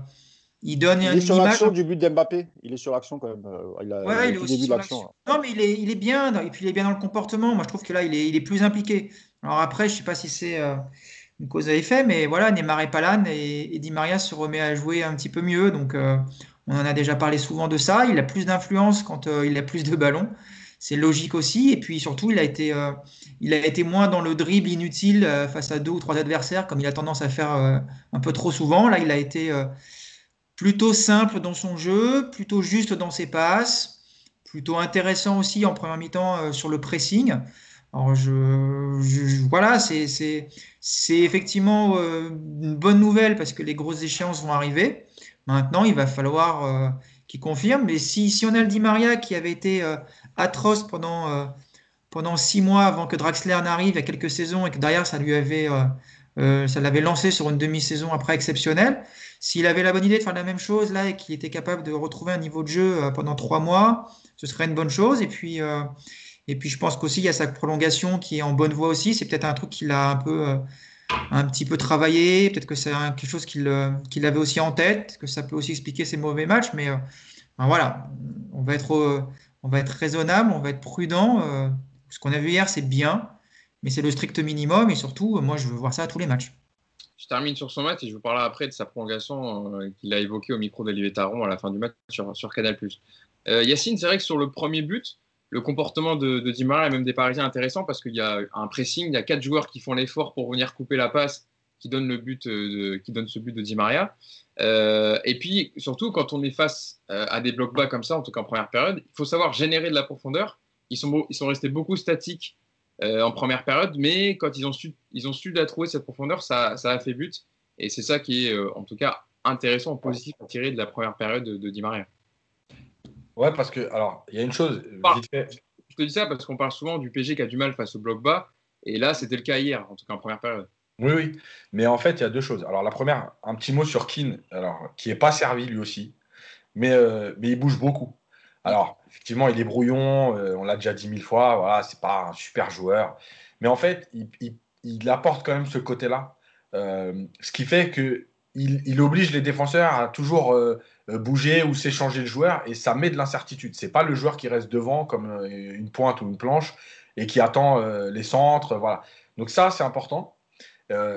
il donne
il est sur l'action du but d'Mbappé. Il est sur l'action quand même.
Il a, ouais, il est aussi sur l'action. Non, mais il est, il est bien. Et puis il est bien dans le comportement. Moi, je trouve que là, il est, il est plus impliqué. Alors après, je ne sais pas si c'est euh, une cause à effet, mais voilà, Neymar est pas là et, Di Maria se remet à jouer un petit peu mieux. Donc, euh, on en a déjà parlé souvent de ça. Il a plus d'influence quand euh, il a plus de ballons. C'est logique aussi. Et puis surtout, il a été, il a été moins dans le dribble inutile face à deux ou trois adversaires, comme il a tendance à faire un peu trop souvent. Là, il a été plutôt simple dans son jeu, plutôt juste dans ses passes, plutôt intéressant aussi en première mi-temps sur le pressing. Alors je, voilà, c'est effectivement euh, une bonne nouvelle parce que les grosses échéances vont arriver. Maintenant, il va falloir euh, qu'il confirme. Mais si, on a le Di Maria qui avait été euh, atroce pendant, pendant six mois avant que Draxler n'arrive, il y a quelques saisons, et que derrière, ça lui avait, ça l'avait lancé sur une demi-saison après exceptionnelle, s'il avait la bonne idée de faire la même chose là et qu'il était capable de retrouver un niveau de jeu pendant trois mois, ce serait une bonne chose. Et puis, et puis je pense qu'aussi il y a sa prolongation qui est en bonne voie aussi. C'est peut-être un truc qu'il a un peu, euh, un petit peu travaillé. Peut-être que c'est quelque chose qu'il euh, avait aussi en tête, que ça peut aussi expliquer ses mauvais matchs. Mais euh, voilà, on va être, on va être raisonnable, on va être prudent. ce qu'on a vu hier, c'est bien, mais c'est le strict minimum. Et surtout, moi, je veux voir ça à tous les matchs.
Je termine sur son match et je vous parlerai après de sa prolongation qu'il a évoqué au micro d'Olivier Taron à la fin du match sur, sur Canal+. Yacine, c'est vrai que sur le premier but, le comportement de, de Di Maria et même des Parisiens intéressant parce qu'il y a un pressing, il y a quatre joueurs qui font l'effort pour venir couper la passe qui donne le but euh, qui donne ce but de Di Maria. Euh, et puis surtout quand on est face euh, à des blocs bas comme ça, en tout cas en première période, il faut savoir générer de la profondeur. Ils sont, ils sont restés beaucoup statiques en première période, mais quand ils ont su, su trouver cette profondeur, ça, ça a fait but. Et c'est ça qui est en tout cas intéressant, positif à tirer de la première période de, de Di Maria.
Ouais, parce que, alors, il y a une chose.
Je te dis ça parce qu'on parle souvent du PG qui a du mal face au bloc bas. Et là, c'était le cas hier, en tout cas en première période.
Oui, oui. Mais en fait, il y a deux choses. Alors, la première, un petit mot sur Keane, alors, qui n'est pas servi lui aussi, mais, euh, mais il bouge beaucoup. Alors, effectivement, il est brouillon, euh, on l'a déjà dit mille fois, voilà, c'est pas un super joueur. Mais en fait, il, il, apporte quand même ce côté-là. Euh, ce qui fait qu'il il oblige les défenseurs à toujours bouger ou s'échanger de joueur et ça met de l'incertitude. C'est pas le joueur qui reste devant comme euh, une pointe ou une planche et qui attend euh, les centres. Voilà. Donc ça, c'est important.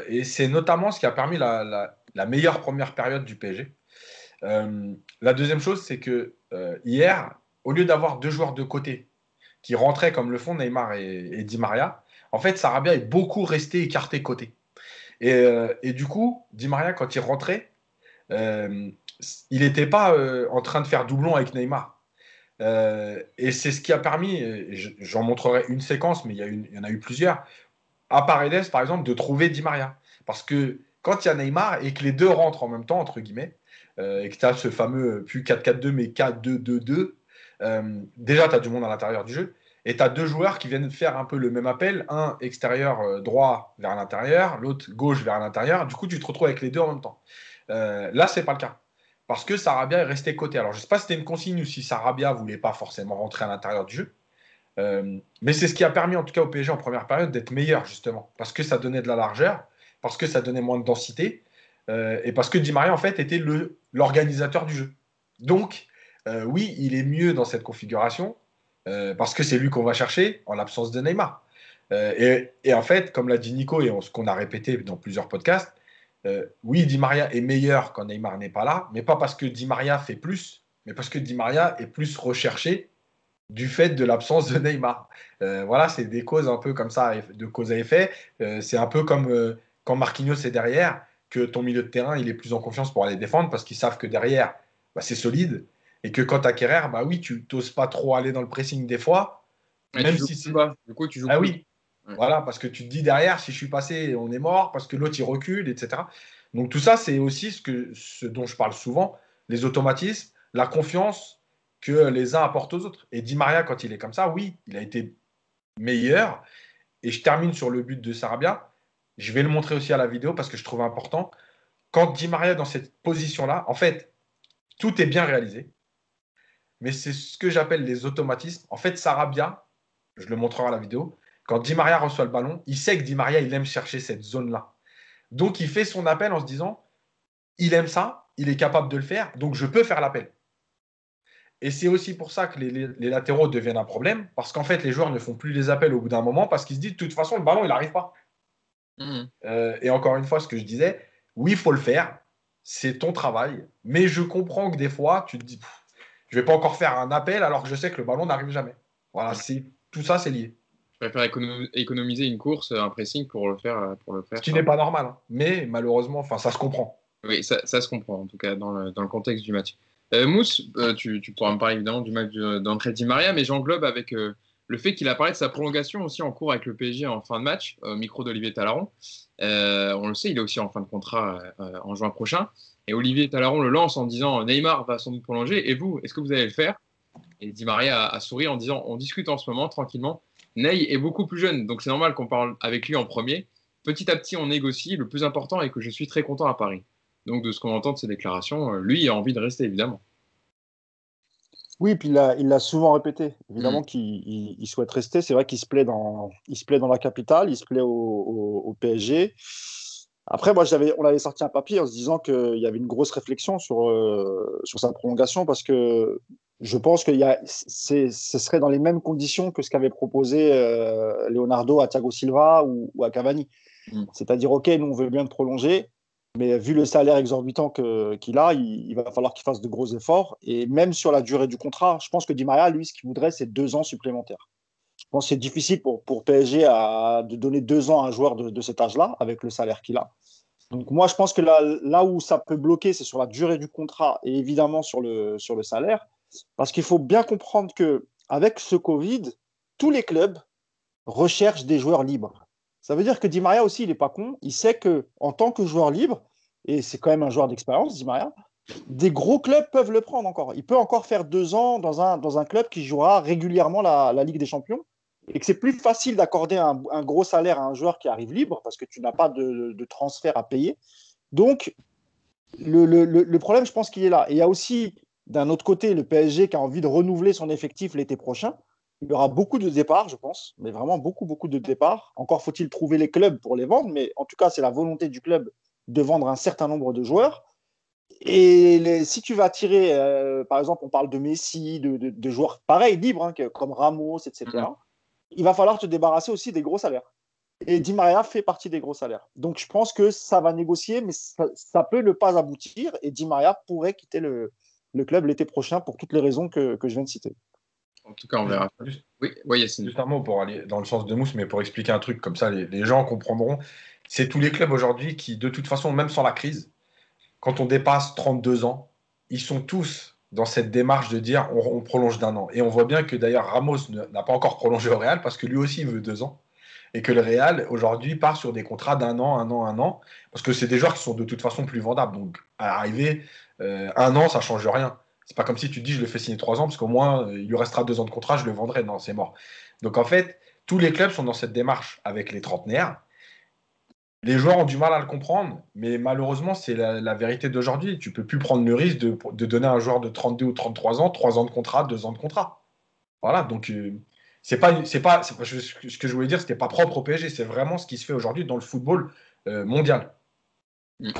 et c'est notamment ce qui a permis la, meilleure première période du PSG. la deuxième chose, c'est que hier, au lieu d'avoir deux joueurs de côté qui rentraient comme le font Neymar et, Di Maria, en fait, Sarabia est beaucoup resté écarté côté. Et, et, du coup, Di Maria, quand il rentrait, il n'était pas euh, en train de faire doublon avec Neymar. Euh, et c'est ce qui a permis, j'en montrerai une séquence, mais il y, en a eu plusieurs, à Paredes, par exemple, de trouver Di Maria. Parce que quand il y a Neymar et que les deux rentrent en même temps, entre guillemets, euh, et que tu as ce fameux, plus 4-4-2, mais 4-2-2-2, déjà, tu as du monde à l'intérieur du jeu. Et tu as deux joueurs qui viennent faire un peu le même appel, un extérieur droit vers l'intérieur, l'autre gauche vers l'intérieur. Du coup, tu te retrouves avec les deux en même temps. là, c'est pas le cas parce que Sarabia est resté côté. Alors, je ne sais pas si c'était une consigne ou si Sarabia voulait pas forcément rentrer à l'intérieur du jeu. Euh, mais c'est ce qui a permis, en tout cas, au PSG en première période d'être meilleur, justement, parce que ça donnait de la largeur, parce que ça donnait moins de densité, euh, et parce que Di Maria, en fait, était l'organisateur du jeu. Donc, euh, oui, il est mieux dans cette configuration, parce que c'est lui qu'on va chercher en l'absence de Neymar. Et, en fait, comme l'a dit Nico, et ce qu'on a répété dans plusieurs podcasts, euh, oui, Di Maria est meilleur quand Neymar n'est pas là, mais pas parce que Di Maria fait plus, mais parce que Di Maria est plus recherché du fait de l'absence de Neymar. Euh, voilà, c'est des causes un peu comme ça, de cause à effet. Euh, c'est un peu comme quand Marquinhos est derrière, que ton milieu de terrain, il est plus en confiance pour aller défendre parce qu'ils savent que derrière, bah, c'est solide. Et que quand tu as bah oui, tu n'oses pas trop aller dans le pressing des fois.
même si c'est. Du coup, tu joues
ah oui, voilà, parce que tu te dis derrière, si je suis passé, on est mort, parce que l'autre il recule, etc. Donc tout ça, c'est aussi ce, ce dont je parle souvent, les automatismes, la confiance que les uns apportent aux autres. Et Di Maria, quand il est comme ça, oui, il a été meilleur. Et je termine sur le but de Sarabia. Je vais le montrer aussi à la vidéo parce que je trouve important. Quand Di Maria est dans cette position-là, en fait, tout est bien réalisé. Mais c'est ce que j'appelle les automatismes. En fait, Sarabia, je le montrerai à la vidéo, quand Di Maria reçoit le ballon, il sait que Di Maria, il aime chercher cette zone-là. Donc, il fait son appel en se disant, il aime ça, il est capable de le faire, donc je peux faire l'appel. Et c'est aussi pour ça que les, latéraux deviennent un problème, parce qu'en fait, les joueurs ne font plus les appels au bout d'un moment, parce qu'ils se disent, de toute façon, le ballon, il n'arrive pas. Mmh. Euh, et encore une fois, ce que je disais, oui, il faut le faire, c'est ton travail, mais je comprends que des fois, tu te dis, je vais pas encore faire un appel alors que je sais que le ballon n'arrive jamais. Voilà, c'est tout ça, c'est lié.
Je préfère économiser une course, un pressing pour le faire. Pour le faire
Ce qui n'est pas normal, hein. mais malheureusement, ça se comprend.
Oui, ça, ça, se comprend en tout cas dans le, dans le contexte du match. Euh, Mousse, euh, tu, tu, pourras me parler évidemment du match d'entrée de Maria, mais j'englobe avec euh, le fait qu'il a parlé de sa prolongation aussi en cours avec le PSG en fin de match, micro d'Olivier Talaron. on le sait, il est aussi en fin de contrat en juin prochain. Et Olivier Talaron le lance en disant Neymar va sans doute prolonger. Et vous, est-ce que vous allez le faire? Et Di Maria a, souri en disant On discute en ce moment tranquillement. Ney est beaucoup plus jeune, donc c'est normal qu'on parle avec lui en premier. Petit à petit, on négocie. Le plus important est que je suis très content à Paris. Donc, de ce qu'on entend de ses déclarations, lui a envie de rester, évidemment.
Oui, puis il l'a souvent répété, évidemment mm. qu'il souhaite rester. C'est vrai qu'il se, plaît dans, il se plaît dans la capitale, il se plaît au, PSG. Après, moi, on avait sorti un papier en se disant qu'il y avait une grosse réflexion sur, euh, sur sa prolongation parce que je pense que ce serait dans les mêmes conditions que ce qu'avait proposé euh, Leonardo à Thiago Silva ou, à Cavani. Mm. C'est-à-dire, OK, nous, on veut bien te prolonger, mais vu le salaire exorbitant qu'il a, il, va falloir qu'il fasse de gros efforts. Et même sur la durée du contrat, je pense que Di Maria, lui, ce qu'il voudrait, c'est deux ans supplémentaires. Je pense que c'est difficile pour, pour PSG à, de donner deux ans à un joueur de, cet âge-là, avec le salaire qu'il a. Donc moi, je pense que là, là où ça peut bloquer, c'est sur la durée du contrat et évidemment sur le, sur le salaire. Parce qu'il faut bien comprendre que avec ce Covid, tous les clubs recherchent des joueurs libres. Ça veut dire que Di Maria aussi, il n'est pas con. Il sait que en tant que joueur libre, et c'est quand même un joueur d'expérience, Di Maria, des gros clubs peuvent le prendre encore. Il peut encore faire deux ans dans un, dans un club qui jouera régulièrement la, Ligue des Champions et que c'est plus facile d'accorder un, gros salaire à un joueur qui arrive libre parce que tu n'as pas de, transfert à payer. Donc, le, le problème, je pense qu'il est là. Et il y a aussi, d'un autre côté, le PSG qui a envie de renouveler son effectif l'été prochain. Il y aura beaucoup de départs, je pense, mais vraiment beaucoup, beaucoup de départs. Encore faut-il trouver les clubs pour les vendre, mais en tout cas, c'est la volonté du club de vendre un certain nombre de joueurs. Et si tu vas tirer, euh, par exemple, on parle de Messi, de, joueurs pareils, libres, hein, comme Ramos, etc., il va falloir te débarrasser aussi des gros salaires. Et Di Maria fait partie des gros salaires. Donc je pense que ça va négocier, mais ça, peut ne pas aboutir. Et Di Maria pourrait quitter le, club l'été prochain pour toutes les raisons que je viens de citer.
En tout cas, on verra.
Juste, oui, oui Juste un mot pour aller dans le sens de Mousse, mais pour expliquer un truc comme ça, les, gens comprendront. C'est tous les clubs aujourd'hui qui, de toute façon, même sans la crise, quand on dépasse 32 ans, ils sont tous dans cette démarche de dire on, prolonge d'un an. Et on voit bien que d'ailleurs Ramos n'a pas encore prolongé au Real parce que lui aussi il veut deux ans. Et que le Real aujourd'hui part sur des contrats d'un an, un an, un an, parce que c'est des joueurs qui sont de toute façon plus vendables. Donc à arriver, euh, un an, ça change rien. C'est pas comme si tu dis je le fais signer trois ans parce qu'au moins euh, il lui restera deux ans de contrat, je le vendrai. Non, c'est mort. Donc en fait, tous les clubs sont dans cette démarche avec les trentenaires. Les joueurs ont du mal à le comprendre, mais malheureusement, c'est la, vérité d'aujourd'hui. Tu peux plus prendre le risque de, donner à un joueur de 32 ou 33 ans trois ans de contrat, deux ans de contrat. Voilà, donc euh, c'est pas, pas, ce que je voulais dire, c'était pas propre au PSG, c'est vraiment ce qui se fait aujourd'hui dans le football mondial.
Mm.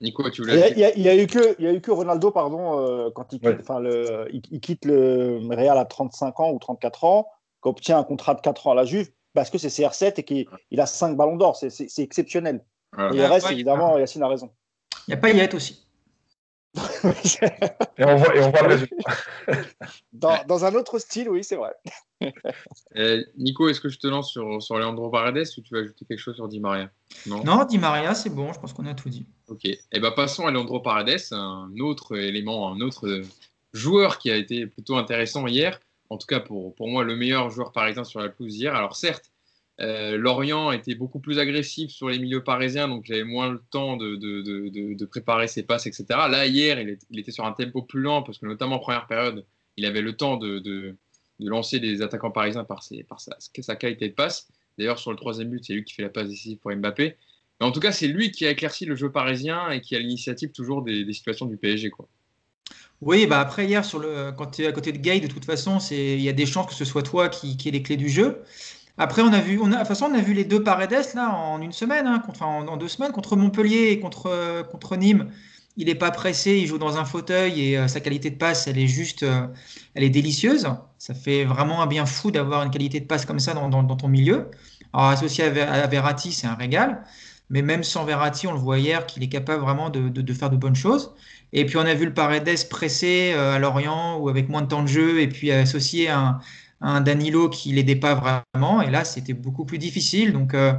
Nico, tu
voulais. Il n'y a, eu que, il y a eu que Ronaldo, pardon, euh, quand il quitte, le, il, quitte le Real à 35 ans ou 34 ans, qui obtient un contrat de 4 ans à la Juve, parce que c'est CR7 et qu'il a 5 ballons d'or. C'est exceptionnel. Et le reste, évidemment, Yacine a raison.
Il y a Payet aussi.
et, on voit, et on voit le résultat.
dans, dans, un autre style, oui, c'est vrai.
Euh, Nico, est-ce que je te lance sur, sur Leandro Paredes ou tu vas ajouter quelque chose sur Di Maria?
Non, Di Maria, c'est bon, je pense qu'on a tout dit.
Ok, et eh ben, passons à Leandro Paredes, un autre élément, un autre joueur qui a été plutôt intéressant hier. En tout cas, pour, pour moi, le meilleur joueur parisien sur la pelouse hier. Alors, certes, euh, Lorient était beaucoup plus agressif sur les milieux parisiens, donc il avait moins le temps de, préparer ses passes, etc. Là, hier, il, était sur un tempo plus lent, parce que notamment en première période, il avait le temps de, lancer les attaquants parisiens par, sa, qualité de passe. D'ailleurs, sur le troisième but, c'est lui qui fait la passe décisive pour Mbappé. Mais en tout cas, c'est lui qui a éclairci le jeu parisien et qui a l'initiative toujours des, situations du PSG.
Oui, bah après hier, sur le, quand tu es à côté de Gay, de toute façon, il y a des chances que ce soit toi qui, qui ait les clés du jeu. Après, on a vu, on a, de toute façon, on a vu les deux Paredes là en une semaine, hein, contre, en, deux semaines, contre Montpellier et contre, contre Nîmes il n'est pas pressé, il joue dans un fauteuil et euh, sa qualité de passe, elle est juste, euh, elle est délicieuse. Ça fait vraiment un bien fou d'avoir une qualité de passe comme ça dans, ton milieu. Alors, associé à, Verratti, c'est un régal. Mais même sans Verratti, on le voit hier qu'il est capable vraiment de, de, faire de bonnes choses. Et puis on a vu le Paredes pressé à Lorient ou avec moins de temps de jeu et puis associé à un, un Danilo qui l'aidait pas vraiment. Et là, c'était beaucoup plus difficile. Donc, euh,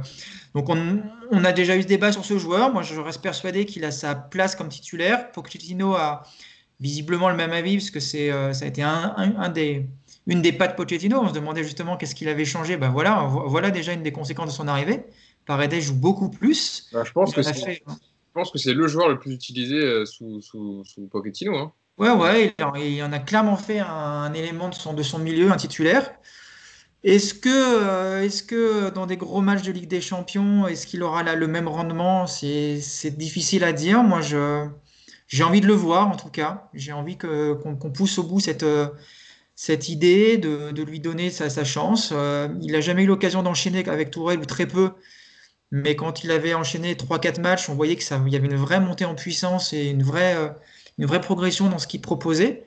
donc on, a déjà eu ce débat sur ce joueur. Moi, je reste persuadé qu'il a sa place comme titulaire. Pochettino a visiblement le même avis parce que c'est, euh, ça a été un, des, une des pattes Pochettino. On se demandait justement qu'est-ce qu'il avait changé. Ben voilà, voilà déjà une des conséquences de son arrivée. Paredes joue beaucoup plus.
Bah, je, pense que c'est, je pense que c'est le joueur le plus utilisé euh, sous, sous, sous Pochettino. Hein.
Ouais, ouais, il, en a clairement fait un, élément de son, milieu, un titulaire. Est-ce que, euh, est-ce que dans des gros matchs de Ligue des Champions, est-ce qu'il aura là le même rendement? C'est, difficile à dire. Moi, j'ai envie de le voir, en tout cas. J'ai envie qu'on, pousse au bout cette, cette idée, de, de lui donner sa, sa chance. Euh, il n'a jamais eu l'occasion d'enchaîner avec Tourelle, ou très peu. Mais quand il avait enchaîné 3-4 matchs, on voyait qu'il y avait une vraie montée en puissance et une vraie, euh, une vraie progression dans ce qu'il proposait.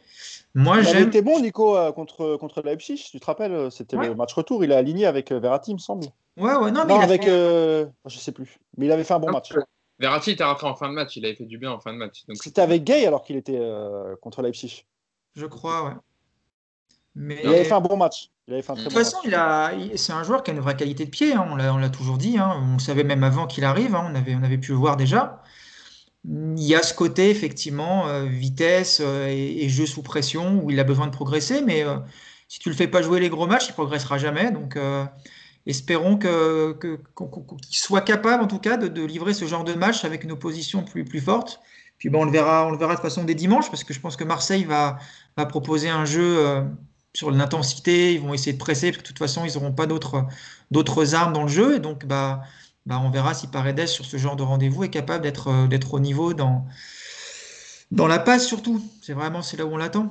Moi, il était bon, Nico, euh, contre, contre Leipzig. Tu te rappelles, euh, c'était le match retour. Il a aligné avec euh, Verratti, il me semble.
Ouais, ouais, non,
mais avec. je sais plus. Mais il avait fait un bon match.
Verratti était rentré en fin de match. Il avait fait du bien en fin de match.
C'était avec Gay alors qu'il était contre Leipzig.
Je crois, ouais.
Mais... Il avait fait un bon match.
Il avait fait un de toute façon, il a... c'est un joueur qui a une vraie qualité de pied. Hein. On l'a toujours dit. Hein. On le savait même avant qu'il arrive. Hein. On, avait, on avait pu le voir déjà il y a ce côté, effectivement, euh, vitesse euh, et, jeu sous pression où il a besoin de progresser, mais euh, si tu le fais pas jouer les gros matchs, il progressera jamais. Donc, espérons qu'il soit capable, en tout cas, de, livrer ce genre de match avec une opposition plus, plus forte. Puis bon, on le verra, on le verra de façon des dimanches, parce que je pense que Marseille va, va proposer un jeu sur l'intensité. Ils vont essayer de presser, parce que de toute façon, ils n'auront pas d'autres, d'autres armes dans le jeu. Et donc, bah, bah, on verra si Paredes, sur ce genre de rendez-vous, est capable d'être euh, d'être au niveau dans, dans la passe, surtout. C'est vraiment c'est là où on l'attend.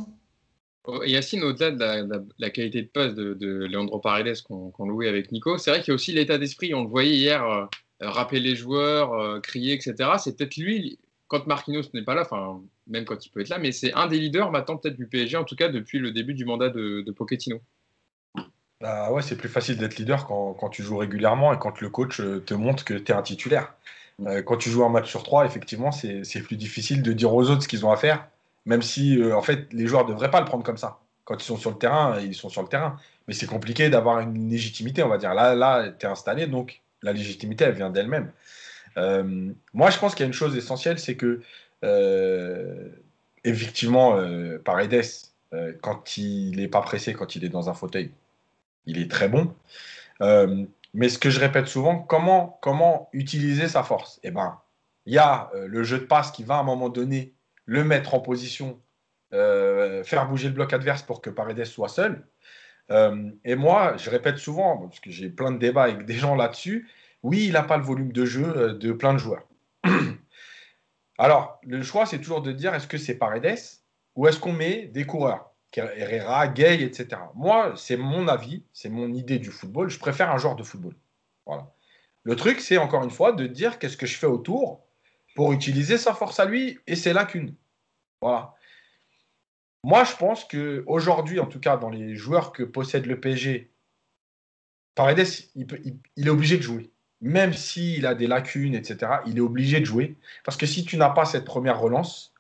Oh, Yacine, au-delà de la, qualité de passe de, Leandro Paredes qu'on louait avec Nico, c'est vrai qu'il y a aussi l'état d'esprit. On le voyait hier, euh, rappeler les joueurs, euh, crier, etc. C'est peut-être lui, quand Marquinhos n'est pas là, enfin, même quand il peut être là, mais c'est un des leaders maintenant peut-être du PSG, en tout cas depuis le début du mandat de Pochettino.
Bah ouais, c'est plus facile d'être leader quand, quand, tu joues régulièrement et quand le coach euh, te montre que tu es un titulaire. Euh, quand tu joues un match sur trois, effectivement, c'est plus difficile de dire aux autres ce qu'ils ont à faire, même si euh, en fait les joueurs ne devraient pas le prendre comme ça. Quand ils sont sur le terrain, ils sont sur le terrain. Mais c'est compliqué d'avoir une légitimité, on va dire. Là, là tu es installé, donc la légitimité, elle vient d'elle-même. moi, je pense qu'il y a une chose essentielle, c'est que effectivement, Paredes, quand il n'est pas pressé, quand il est dans un fauteuil, il est très bon. Euh, mais ce que je répète souvent, comment, utiliser sa force? Eh ben, il y a euh, le jeu de passe qui va à un moment donné le mettre en position, euh, faire bouger le bloc adverse pour que Paredes soit seul. et moi, je répète souvent, parce que j'ai plein de débats avec des gens là-dessus, oui, il n'a pas le volume de jeu de plein de joueurs. Alors, le choix, c'est toujours de dire est-ce que c'est Paredes ou est-ce qu'on met des coureurs? Herrera, Gay, etc. Moi, c'est mon avis, c'est mon idée du football. Je préfère un joueur de football. Voilà. Le truc, c'est encore une fois de dire qu'est-ce que je fais autour pour utiliser sa force à lui et ses lacunes. Voilà. Moi, je pense que aujourd'hui, en tout cas, dans les joueurs que possède le PSG, Paredes, il, il est obligé de jouer. Même s'il a des lacunes, etc., il est obligé de jouer. Parce que si tu n'as pas cette première relance,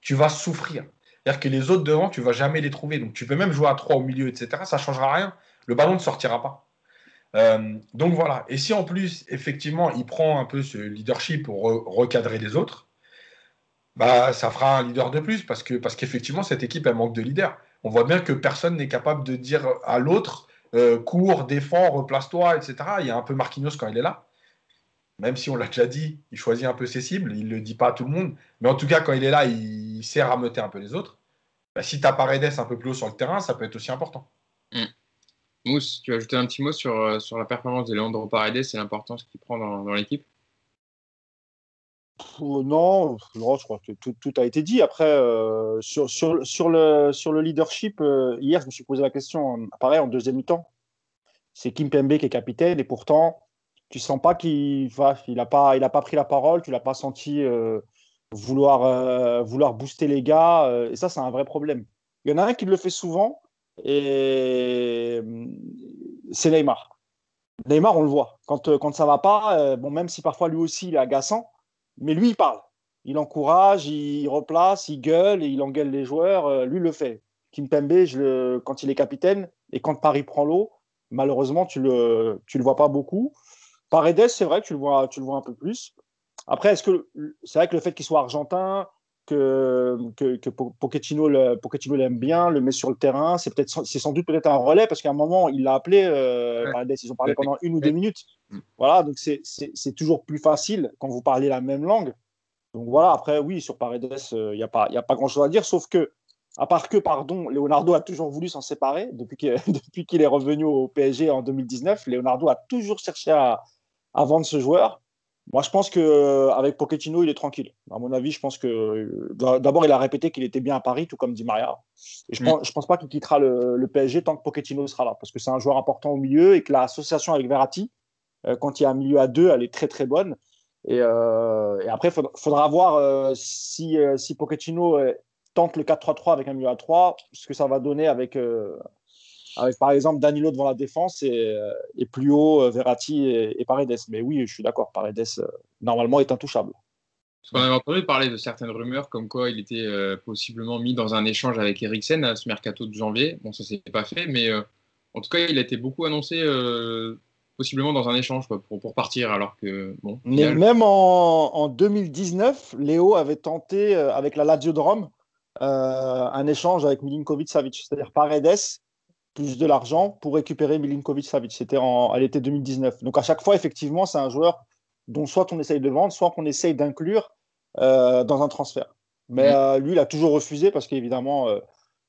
tu vas souffrir. C'est-à-dire que les autres devant, tu ne vas jamais les trouver. Donc tu peux même jouer à 3 au milieu, etc. Ça ne changera rien. Le ballon ne sortira pas. Euh, donc voilà. Et si en plus, effectivement, il prend un peu ce leadership pour recadrer les autres, bah, ça fera un leader de plus parce que parce qu'effectivement, cette équipe, elle manque de leader. On voit bien que personne n'est capable de dire à l'autre euh, cours, défends, replace-toi, etc. Il y a un peu Marquinhos quand il est là. Même si on l'a déjà dit, il choisit un peu ses cibles, il ne le dit pas à tout le monde. Mais en tout cas, quand il est là, il, sait rameuter un peu les autres. Bah, si tu as Paredes un peu plus haut sur le terrain, ça peut être aussi important.
Mm. Mousse, tu as ajouté un petit mot sur, euh, sur la performance de Leandro Paredes et l'importance qu'il prend dans, l'équipe?
Non, non, je crois que tout, tout a été dit. Après, euh, sur, sur, sur, le, sur le leadership, euh, hier, je me suis posé la question, pareil, en deuxième mi-temps. C'est Kim Pembe qui est capitaine et pourtant, tu sens pas qu'il va, il a pas, il a pas pris la parole, tu l'as pas senti euh, vouloir, euh, vouloir booster les gars. Euh, et ça, c'est un vrai problème. Il y en a un qui le fait souvent et c'est Neymar. Neymar, on le voit. Quand, quand ça va pas, bon, même si parfois lui aussi il est agaçant, mais lui il parle. Il encourage, il replace, il gueule et il engueule les joueurs. Lui le fait. Kim Pembe, quand il est capitaine et quand Paris prend l'eau, malheureusement tu le, tu le vois pas beaucoup. Paredes, c'est vrai que tu le vois, tu le vois un peu plus. Après, est-ce que c'est vrai que le fait qu'il soit argentin, que, que, que Pochettino, l'aime bien, le met sur le terrain. C'est peut-être, c'est sans doute peut-être un relais parce qu'à un moment, il l'a appelé. Euh, Ils ont parlé pendant une ou deux minutes. Mm. Voilà, donc c'est, toujours plus facile quand vous parlez la même langue. Donc voilà, après, oui, sur Paredes, il euh, n'y a pas, a pas grand-chose à dire, sauf que, à part que, pardon, Leonardo a toujours voulu s'en séparer depuis qu'il, depuis qu'il est revenu au PSG en 2019. Leonardo a toujours cherché à, à vendre ce joueur. Moi, je pense qu'avec Pochettino, il est tranquille. À mon avis, je pense que euh, d'abord, il a répété qu'il était bien à Paris, tout comme dit Maria. Et je ne mm. pense, je pense pas qu'il quittera le, PSG tant que Pochettino sera là, parce que c'est un joueur important au milieu et que l'association avec Verratti, euh, quand il y a un milieu à deux, elle est très très bonne. Et, euh, après, il faudra, voir si, si Pochettino tente le 4-3-3 avec un milieu à 3, ce que ça va donner avec avec par exemple Danilo devant la défense et, euh, plus haut euh, Verratti et, Paredes. Mais oui, je suis d'accord, Paredes euh, normalement est intouchable.
On avait entendu parler de certaines rumeurs comme quoi il était possiblement mis dans un échange avec Eriksen à ce mercato de janvier. Bon, ça s'est pas fait, mais en tout cas, il a été beaucoup annoncé possiblement dans un échange pour, pour, partir. Alors que bon.
Mais même en, en, 2019, Léo avait tenté avec la Lazio de Rome un échange avec Milinkovic Savic, c'est-à-dire Paredes plus de l'argent pour récupérer Milinkovic Savic. C'était en, l'été 2019. Donc à chaque fois, effectivement, c'est un joueur dont soit on essaye de vendre, soit qu'on essaye d'inclure euh, dans un transfert. Mais mm. euh, lui, il a toujours refusé parce qu'évidemment, euh,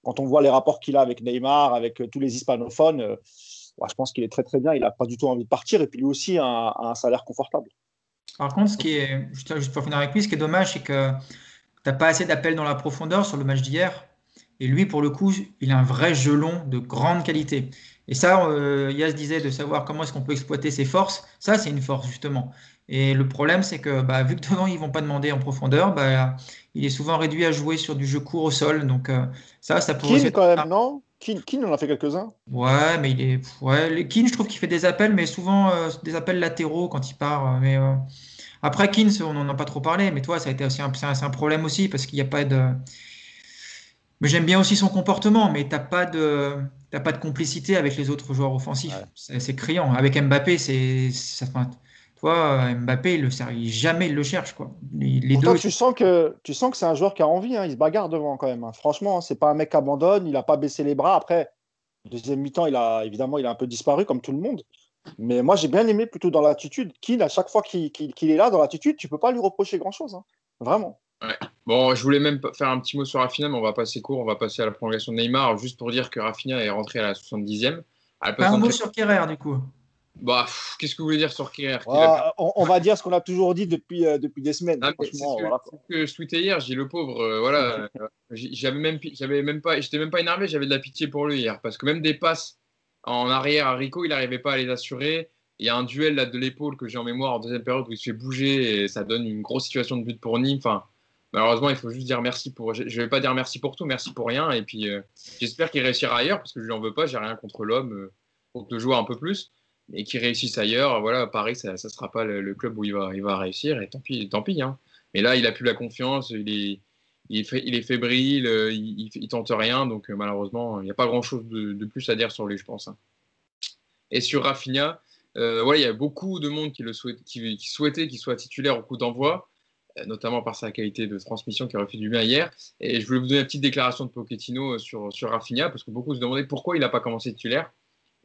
quand on voit les rapports qu'il a avec Neymar, avec tous les hispanophones, je pense qu'il est très très bien. Il n'a pas du tout envie de partir et puis lui aussi a un, un salaire confortable.
Par contre, ce qui est, juste pour finir avec lui, ce qui est dommage, c'est que tu n'as pas assez d'appels dans la profondeur sur le match d'hier. Et lui, pour le coup, il a un vrai gelon de grande qualité. Et ça, euh, Yas disait de savoir comment est-ce qu'on peut exploiter ses forces. Ça, c'est une force, justement. Et le problème, c'est que bah, vu que devant, ils vont pas demander en profondeur, bah, il est souvent réduit à jouer sur du jeu court au sol. Donc euh, ça, ça
pourrait... Keane, quand même, non? Keane, on en a fait quelques-uns.
Ouais, mais il est... Ouais, Keane, je trouve qu'il fait des appels, mais souvent euh, des appels latéraux quand il part. Mais après, Keane, on n'en a pas trop parlé, mais toi, ça a été aussi un, un problème aussi, parce qu'il n'y a pas de... Mais j'aime bien aussi son comportement, mais tu n'as pas, de, pas de complicité avec les autres joueurs offensifs. C'est criant. Avec Mbappé, c'est. Toi, Mbappé, il le, jamais il le cherche. Quoi.
Les, deux, tu sens que tu sens que c'est un joueur qui a envie. Hein. Il se bagarre devant quand même. Hein. Franchement, c'est pas un mec qui abandonne. Il n'a pas baissé les bras. Après, deuxième mi-temps, il a évidemment, il a un peu disparu comme tout le monde. Mais moi, j'ai bien aimé plutôt dans l'attitude. Qu'il, à chaque fois qu'il est là dans l'attitude, tu peux pas lui reprocher grand-chose. Hein. Vraiment.
Bon, je voulais même faire un petit mot sur Rafinha, mais on va passer court, on va passer à la prolongation de Neymar, juste pour dire que Rafinha est rentré à la 70e.
un mot sur Kerrer, du coup.
Bah, qu'est-ce que vous voulez dire sur Kerrer
on, va dire ce qu'on a toujours dit depuis, euh, depuis des semaines. Ah, c'est
ce, que, je tweetais hier, j'ai le pauvre, euh, voilà, j'avais même, j'avais même pas, j'étais même pas énervé, j'avais de la pitié pour lui hier, parce que même des passes en arrière à Rico, il n'arrivait pas à les assurer. Il y a un duel là de l'épaule que j'ai en mémoire en deuxième période où il se fait bouger et ça donne une grosse situation de but pour Nîmes. Enfin, Malheureusement, il faut juste dire merci pour. Je ne vais pas dire merci pour tout, merci pour rien. Et puis, euh, j'espère qu'il réussira ailleurs parce que je lui en veux pas. J'ai rien contre l'homme. Euh, pour le jouer un peu plus, et qu'il réussisse ailleurs. Voilà, Paris, ça ne sera pas le, club où il va, réussir. Et tant pis, tant pis. Hein. Mais là, il a plus la confiance. Il est, il il est fébrile. Euh, il, il, tente rien. Donc, malheureusement, il n'y a pas grand chose de, plus à dire sur lui, je pense. Hein. Et sur Rafinha, il y a beaucoup de monde qui, le qui souhaitait qu'il soit titulaire au coup d'envoi. Euh, notamment par sa qualité de transmission qui aurait fait du bien hier. Et je voulais vous donner une petite déclaration de Pochettino euh, sur, sur Rafinha, parce que beaucoup se demandaient pourquoi il n'a pas commencé titulaire.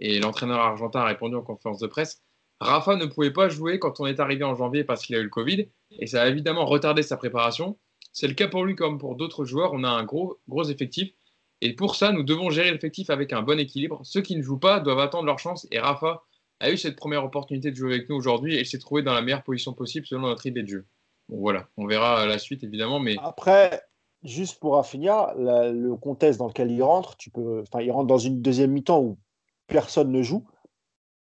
Et l'entraîneur argentin a répondu en conférence de presse Rafa ne pouvait pas jouer quand on est arrivé en janvier parce qu'il a eu le Covid, et ça a évidemment retardé sa préparation. C'est le cas pour lui comme pour d'autres joueurs. On a un gros, gros effectif. Et pour ça, nous devons gérer l'effectif avec un bon équilibre. Ceux qui ne jouent pas doivent attendre leur chance. Et Rafa a eu cette première opportunité de jouer avec nous aujourd'hui et s'est trouvé dans la meilleure position possible selon notre idée de jeu voilà, on verra la suite évidemment. Mais...
Après, juste pour Rafinha, le contexte dans lequel il rentre, tu peux, il rentre dans une deuxième mi-temps où personne ne joue.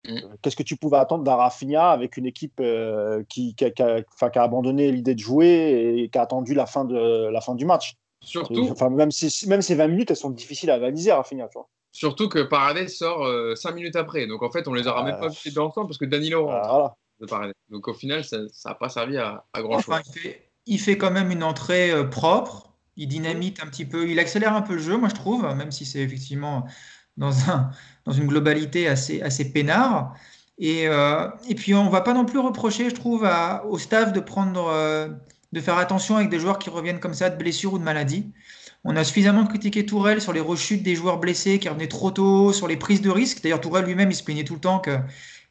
Mm. Euh, qu'est-ce que tu pouvais attendre d'un Rafinha avec une équipe euh, qui, qui, a, abandonné l'idée de jouer et qui a attendu la fin, de, la fin du match?
Surtout.
Enfin, même, si, même ces 20 minutes, elles sont difficiles à analyser, Rafinha. Tu vois.
Surtout que Paredes sort 5 minutes après. Donc en fait, on les aura même pas vus ensemble parce que Danilo rentre Donc au final, ça n'a pas servi à, grand chose.
il, fait, quand même une entrée propre. Il dynamite un petit peu. Il accélère un peu le jeu, moi je trouve, même si c'est effectivement dans, un, dans une globalité assez, assez peinard. Et, et puis on ne va pas non plus reprocher, je trouve, au staff de prendre de faire attention avec des joueurs qui reviennent comme ça de blessures ou de maladies. On a suffisamment critiqué Tourelle sur les rechutes des joueurs blessés qui revenaient trop tôt, sur les prises de risques. D'ailleurs, Tourelle lui-même, il se plaignait tout le temps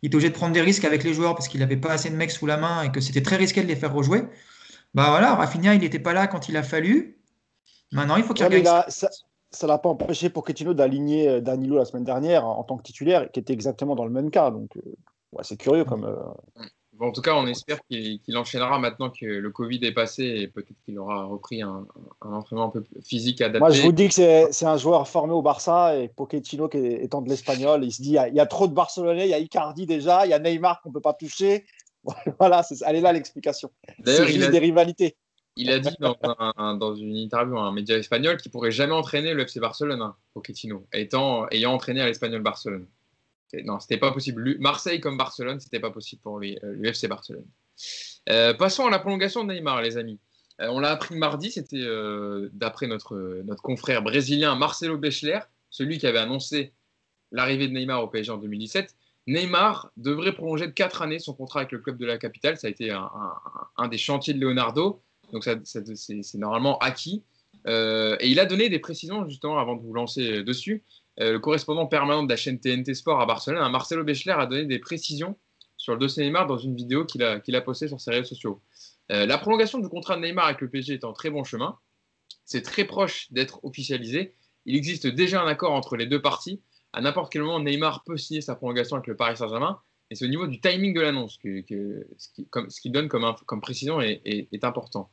qu'il était obligé de prendre des risques avec les joueurs parce qu'il n'avait pas assez de mecs sous la main et que c'était très risqué de les faire rejouer. Bah voilà, Rafinha, il n'était pas là quand il a fallu. Maintenant, il faut qu'il ouais,
Ça ne l'a pas empêché pour Ketino d'aligner euh, Danilo la semaine dernière en tant que titulaire, qui était exactement dans le même cas. Donc, euh, ouais, c'est curieux comme. Euh,
en tout cas, on espère qu'il enchaînera maintenant que le Covid est passé et peut-être qu'il aura repris un, entraînement un peu physique adapté.
Moi, je vous dis que c'est un joueur formé au Barça et Pochettino, qui est, étant de l'Espagnol, il se dit il y, a, trop de Barcelonais, il y a Icardi déjà, il y a Neymar qu'on ne peut pas toucher. Voilà, elle est là l'explication. C'est juste des rivalités.
Il a dit dans, une interview à un média espagnol qu'il pourrait jamais entraîner le FC Barcelone, hein, Pochettino, étant, ayant entraîné à l'Espagnol Barcelone. Non, c'était pas possible. Marseille comme Barcelone, c'était pas possible pour l'UFC euh, Barcelone. Euh, passons à la prolongation de Neymar, les amis. Euh, on l'a appris mardi, c'était d'après notre, notre confrère brésilien Marcelo Bechler, celui qui avait annoncé l'arrivée de Neymar au PSG en 2017. Neymar devrait prolonger de 4 années son contrat avec le club de la capitale. Ça a été un, des chantiers de Leonardo, donc c'est normalement acquis. et il a donné des précisions justement avant de vous lancer dessus. Euh, le correspondant permanent de la chaîne TNT Sport à Barcelone, Marcelo Bechler, a donné des précisions sur le dossier Neymar dans une vidéo qu'il a, postée sur ses réseaux sociaux. Euh, la prolongation du contrat de Neymar avec le PSG est en très bon chemin. C'est très proche d'être officialisé. Il existe déjà un accord entre les deux parties. À n'importe quel moment, Neymar peut signer sa prolongation avec le Paris Saint-Germain. Et c'est au niveau du timing de l'annonce que, ce qu'il donne comme, comme précision est, est important.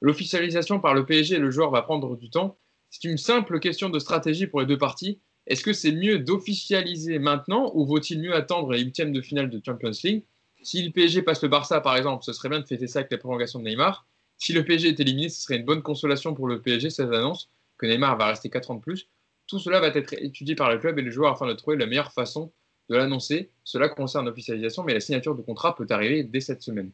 L'officialisation par le PSG et le joueur va prendre du temps. C'est une simple question de stratégie pour les deux parties est-ce que c'est mieux d'officialiser maintenant ou vaut-il mieux attendre les huitièmes de finale de Champions League? Si le PSG passe le Barça, par exemple, ce serait bien de fêter ça avec la prolongation de Neymar. Si le PSG est éliminé, ce serait une bonne consolation pour le PSG, cette annonce, que Neymar va rester 4 ans de plus. Tout cela va être étudié par le club et les joueurs afin de trouver la meilleure façon de l'annoncer. Cela concerne l'officialisation, mais la signature de contrat peut arriver dès cette semaine.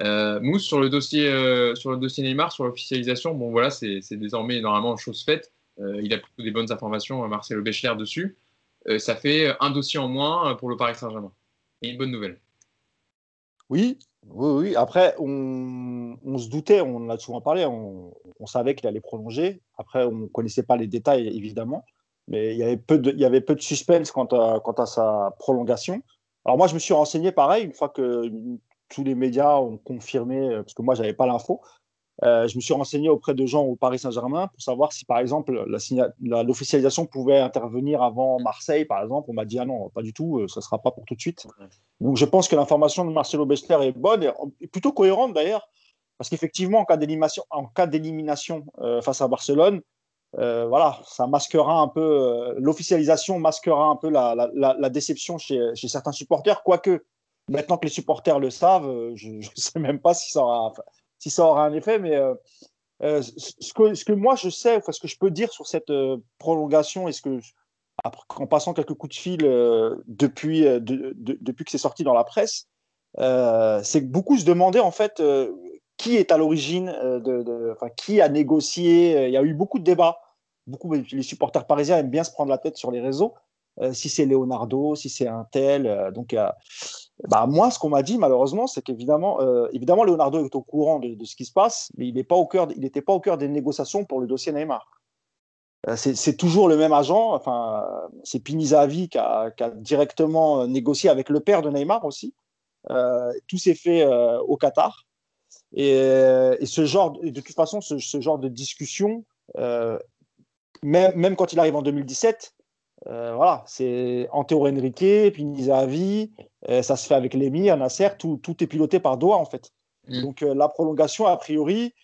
Euh, Mousse, sur le, dossier, euh, sur le dossier Neymar, sur l'officialisation, bon voilà, c'est désormais normalement chose faite. Euh, il a plutôt des bonnes informations, Marcelo Béchler, dessus. Euh, ça fait un dossier en moins pour le Paris Saint-Germain. Et une bonne nouvelle.
Oui, oui, oui. Après, on, se doutait, on en a souvent parlé, on, savait qu'il allait prolonger. Après, on ne connaissait pas les détails, évidemment. Mais il y avait peu de, il y avait peu de suspense quant à, quant à sa prolongation. Alors moi, je me suis renseigné pareil, une fois que tous les médias ont confirmé, parce que moi, je n'avais pas l'info, euh, je me suis renseigné auprès de gens au Paris Saint-Germain pour savoir si, par exemple, l'officialisation pouvait intervenir avant Marseille, par exemple. On m'a dit ah non, pas du tout, ça euh, ne sera pas pour tout de suite. Donc je pense que l'information de Marcelo Bessler est bonne et plutôt cohérente d'ailleurs, parce qu'effectivement, en cas d'élimination euh, face à Barcelone, voilà, ça masquera un peu, l'officialisation masquera un peu la, déception chez, chez, certains supporters, quoique maintenant que les supporters le savent, je ne sais même pas si ça aura si ça aura un effet. Mais euh, euh, ce, que, ce, que, moi je sais, enfin, ce que je peux dire sur cette euh, prolongation, et ce que, en passant quelques coups de fil depuis, depuis que c'est sorti dans la presse, c'est que beaucoup se demandaient en fait qui est à l'origine, de, qui a négocié. Il y a eu beaucoup de débats. Beaucoup, les supporters parisiens aiment bien se prendre la tête sur les réseaux. si c'est Leonardo, si c'est un tel. donc, bah, moi, ce qu'on m'a dit, malheureusement, c'est qu'évidemment, euh, évidemment, Leonardo est au courant de, ce qui se passe, mais il n'était pas, pas au cœur des négociations pour le dossier Neymar. Euh, c'est toujours le même agent, enfin, c'est Pinizavi qui a, qui a, directement négocié avec le père de Neymar aussi. Euh, tout s'est fait au Qatar. Et, ce genre, de toute façon, ce, genre de discussion, même, quand il arrive en 2017, euh, voilà, c'est Antero Henrique, Pinizavi, euh, ça se fait avec l'émir, Nasser, tout, tout est piloté par Doha en fait. Mm. Donc euh, la prolongation, a priori,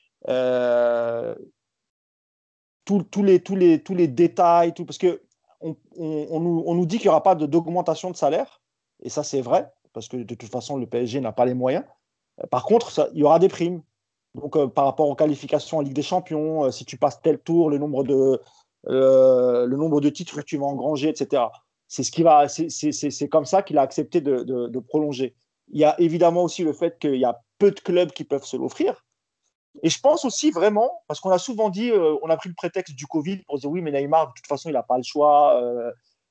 tous les, tous, les, tous les détails, tout, parce que on, on, nous, on nous, dit qu'il n'y aura pas d'augmentation de, salaire, et ça c'est vrai, parce que de toute façon le PSG n'a pas les moyens. Par contre, ça, il y aura des primes. Donc par rapport aux qualifications en Ligue des Champions, si tu passes tel tour, le nombre de, le nombre de titres que tu vas engranger, etc. C'est ce qui va, c'est comme ça qu'il a accepté de, de, prolonger. Il y a évidemment aussi le fait qu'il y a peu de clubs qui peuvent se l'offrir. Et je pense aussi vraiment, parce qu'on a souvent dit, on a pris le prétexte du Covid pour dire oui, mais Neymar, de toute façon, il n'a pas le choix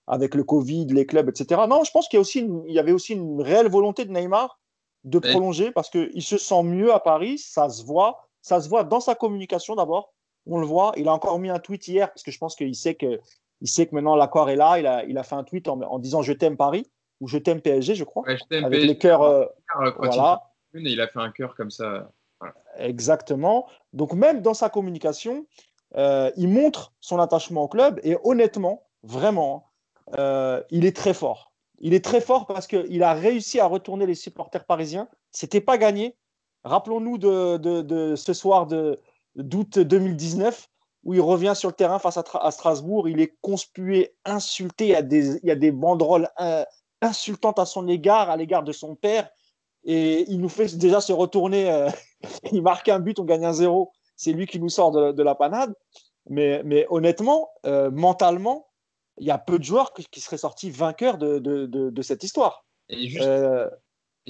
avec le Covid, les clubs, etc. Non, je pense qu'il y, aussi il y avait aussi une réelle volonté de Neymar de prolonger parce qu'il se sent mieux à Paris, ça se voit, ça se voit dans sa communication d'abord, on le voit, il a encore mis un tweet hier parce que je pense qu'il sait que, il sait que maintenant l'accord est là, il a, il a fait un tweet en, disant je t'aime Paris ou je t'aime PSG, je crois,
je
avec PSG. les cœurs, euh,
voilà. Et il a fait un cœur comme ça.
Exactement. Donc même dans sa communication, euh, il montre son attachement au club et honnêtement, vraiment, euh, il est très fort. Il est très fort parce qu'il a réussi à retourner les supporters parisiens. C'était pas gagné. Rappelons-nous de, ce soir d'août 2019 où il revient sur le terrain face à, Strasbourg. Il est conspué, insulté. Il y a des, il y a des banderoles euh, insultantes à son égard, à l'égard de son père. Et il nous fait déjà se retourner. Euh, il marque un but, on gagne un zéro. C'est lui qui nous sort de, la panade. Mais, mais honnêtement, mentalement, il y a peu de joueurs qui seraient sortis vainqueurs de, de, de, cette histoire.
Et euh,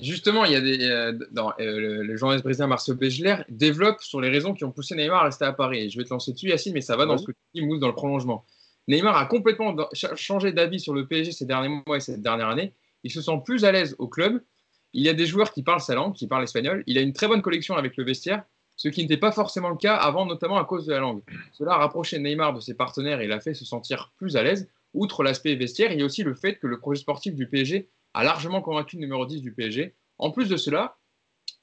Justement, il y a des, euh, euh, le, journaliste brésilien Marcel Begler développe sur les raisons qui ont poussé Neymar à rester à Paris. je vais te lancer dessus, Yacine, mais ça va dans ce que tu dis, Mousse, dans le prolongement. Neymar a complètement changé d'avis sur le PSG ces derniers mois et cette dernière année. Il se sent plus à l'aise au club. Il y a des joueurs qui parlent sa langue, qui parlent espagnol. Il a une très bonne collection avec le vestiaire, ce qui n'était pas forcément le cas avant, notamment à cause de la langue. Cela a rapproché Neymar de ses partenaires et l'a fait se sentir plus à l'aise outre l'aspect vestiaire, il y a aussi le fait que le projet sportif du PSG a largement convaincu le numéro 10 du PSG. En plus de cela,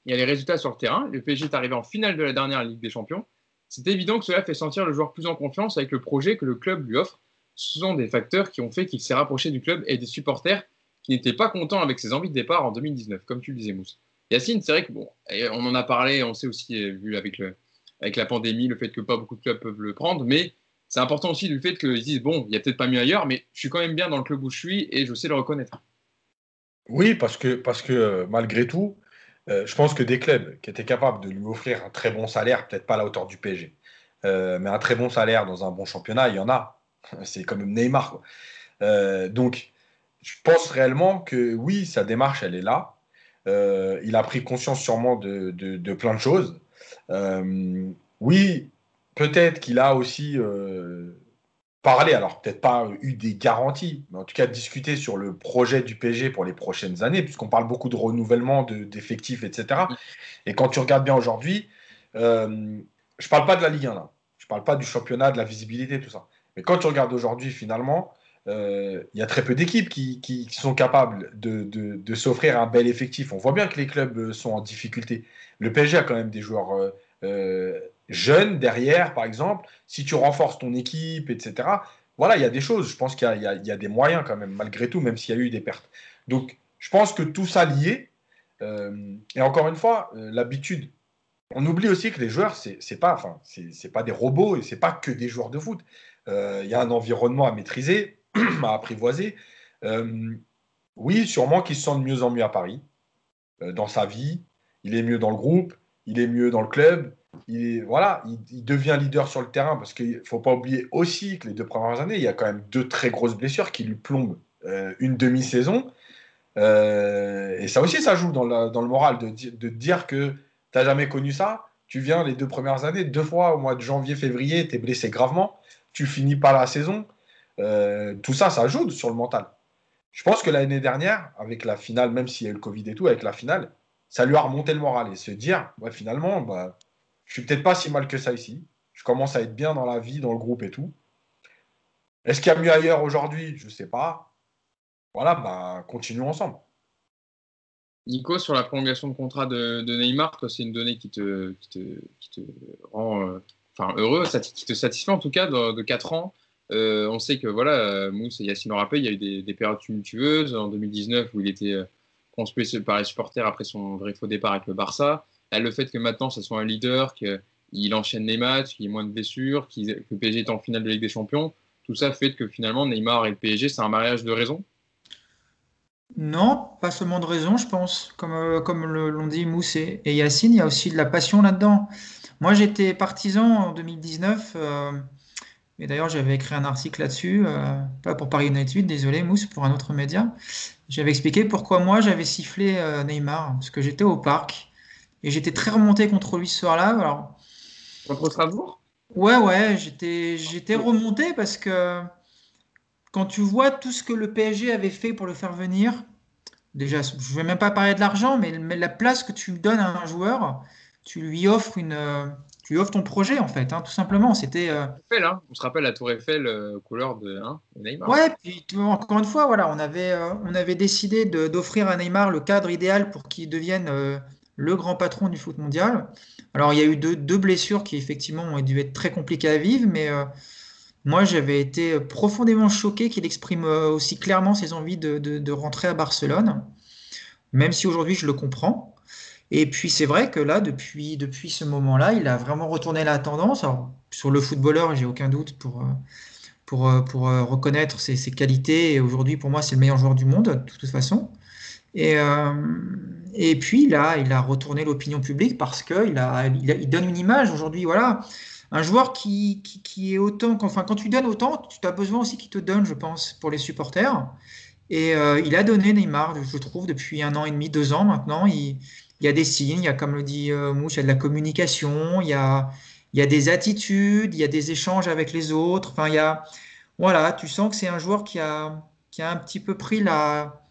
il y a les résultats sur le terrain. Le PSG est arrivé en finale de la dernière Ligue des Champions. C'est évident que cela fait sentir le joueur plus en confiance avec le projet que le club lui offre. Ce sont des facteurs qui ont fait qu'il s'est rapproché du club et des supporters qui n'étaient pas contents avec ses envies de départ en 2019, comme tu le disais, Mousse. Yacine, c'est vrai que bon, on en a parlé, on sait aussi, vu avec, le, avec la pandémie, le fait que pas beaucoup de clubs peuvent le prendre, mais c'est important aussi du fait qu'ils disent bon, il n'y a peut-être pas mieux ailleurs, mais je suis quand même bien dans le club où je suis et je sais le reconnaître.
Oui, parce que, parce que euh, malgré tout, euh, je pense que des clubs qui étaient capables de lui offrir un très bon salaire, peut-être pas à la hauteur du PSG, euh, mais un très bon salaire dans un bon championnat, il y en a. C'est même Neymar. donc, je pense réellement que oui, sa démarche, elle est là. il a pris conscience sûrement de, de plein de choses. oui, peut-être qu'il a aussi euh, parlé, alors peut-être pas eu des garanties, mais en tout cas discuté sur le projet du PSG pour les prochaines années, puisqu'on parle beaucoup de renouvellement d'effectifs, etc. Et quand tu regardes bien aujourd'hui, euh, je ne parle pas de la Ligue 1 là, je ne parle pas du championnat, de la visibilité, tout ça. Mais quand tu regardes aujourd'hui, finalement, euh, il y a très peu d'équipes qui, sont capables de, de s'offrir un bel effectif. On voit bien que les clubs sont en difficulté. Le PSG a quand même des joueurs jeune derrière, par exemple, si tu renforces ton équipe, etc. Voilà, il y a des choses. Je pense qu'il y, a des moyens quand même, malgré tout, même s'il y a eu des pertes. Donc, je pense que tout ça lié. Euh, et encore une fois, euh, l'habitude. On oublie aussi que les joueurs, c'est pas, enfin, pas des robots et c'est pas que des joueurs de foot. Euh, il y a un environnement à maîtriser, à apprivoiser. oui, sûrement qu'il se sent de mieux en mieux à Paris, dans sa vie. Il est mieux dans le groupe, il est mieux dans le club il, voilà, il, devient leader sur le terrain parce qu'il ne faut pas oublier aussi que les deux premières années, il y a quand même deux très grosses blessures qui lui plombent euh, une demi-saison. Euh, et ça aussi, ça joue dans, le moral de, de dire que tu n'as jamais connu ça. Tu viens les deux premières années, deux fois au mois de janvier, février, tu es blessé gravement, tu finis pas la saison. Euh, tout ça, ça joue sur le mental. Je pense que l'année dernière, avec la finale, même s'il y a eu le Covid et tout, avec la finale, ça lui a remonté le moral et se dire, finalement, bah, je suis peut-être pas si mal que ça ici. Je commence à être bien dans la vie, dans le groupe et tout. Est-ce qu'il y a mieux ailleurs aujourd'hui? Je ne sais pas. Voilà, bah, continuons ensemble.
Nico, sur la prolongation de contrat de, Neymar, c'est une donnée qui te, rend euh, heureux, qui te satisfait en tout cas de, 4 ans. Euh, on sait que voilà, euh, Mousse et Yacine rappelé, il y a eu des, périodes tumultueuses en 2019 où il était construit par les supporters après son vrai faux départ avec le Barça le fait que maintenant, ce soit un leader, qu'il enchaîne les matchs, qu'il ait moins de blessures, que PSG est en finale de Ligue des Champions, tout ça fait que finalement, Neymar et PSG, c'est un mariage de raison?
Non, pas seulement de raison, je pense. Comme, euh, comme l'ont dit Mousse et, Yacine, il y a aussi de la passion là-dedans. Moi, j'étais partisan en 2019. Euh, Et d'ailleurs, j'avais écrit un article là-dessus, euh, pas pour Paris United, désolé Mousse, pour un autre média. J'avais expliqué pourquoi moi j'avais sifflé Neymar, parce que j'étais au parc et j'étais très remonté contre lui ce soir-là. Alors,
contre Strasbourg?
Ouais, ouais, j'étais, j'étais remonté parce que quand tu vois tout ce que le PSG avait fait pour le faire venir, déjà, je ne vais même pas parler de l'argent, mais, mais, la place que tu donnes à un joueur, tu lui offres une, tu lui offres ton projet en fait, hein, tout simplement. C'était. Euh...
Hein. On se rappelle la Tour Eiffel euh, couleur de hein, Neymar.
Ouais, puis encore une fois, voilà, on avait, euh, on avait décidé d'offrir à Neymar le cadre idéal pour qu'il devienne le grand patron du foot mondial. Alors il y a eu deux, blessures qui effectivement ont dû être très compliquées à vivre, mais moi j'avais été profondément choqué qu'il exprime aussi clairement ses envies de, de, rentrer à Barcelone, même si aujourd'hui je le comprends. Et puis c'est vrai que là, depuis, depuis ce moment-là, il a vraiment retourné la tendance. Alors, sur le footballeur, j'ai aucun doute pour, euh, pour, euh, pour euh, reconnaître ses, ses qualités. Et aujourd'hui, pour moi, c'est le meilleur joueur du monde, de toute façon. Et, euh, et puis là, il a retourné l'opinion publique parce qu'il a, il, il donne une image aujourd'hui. Voilà, un joueur qui, qui, est autant. Enfin, quand tu donnes autant, tu as besoin aussi qu'il te donne, je pense, pour les supporters. Et euh, il a donné Neymar, je trouve, depuis un an et demi, deux ans maintenant. Il, il y a des signes, il y a, comme le dit euh, Mouche, il y a de la communication, il y a, il y a des attitudes, il y a des échanges avec les autres. Enfin, il y a, voilà, tu sens que c'est un joueur qui a, qui a un petit peu pris la,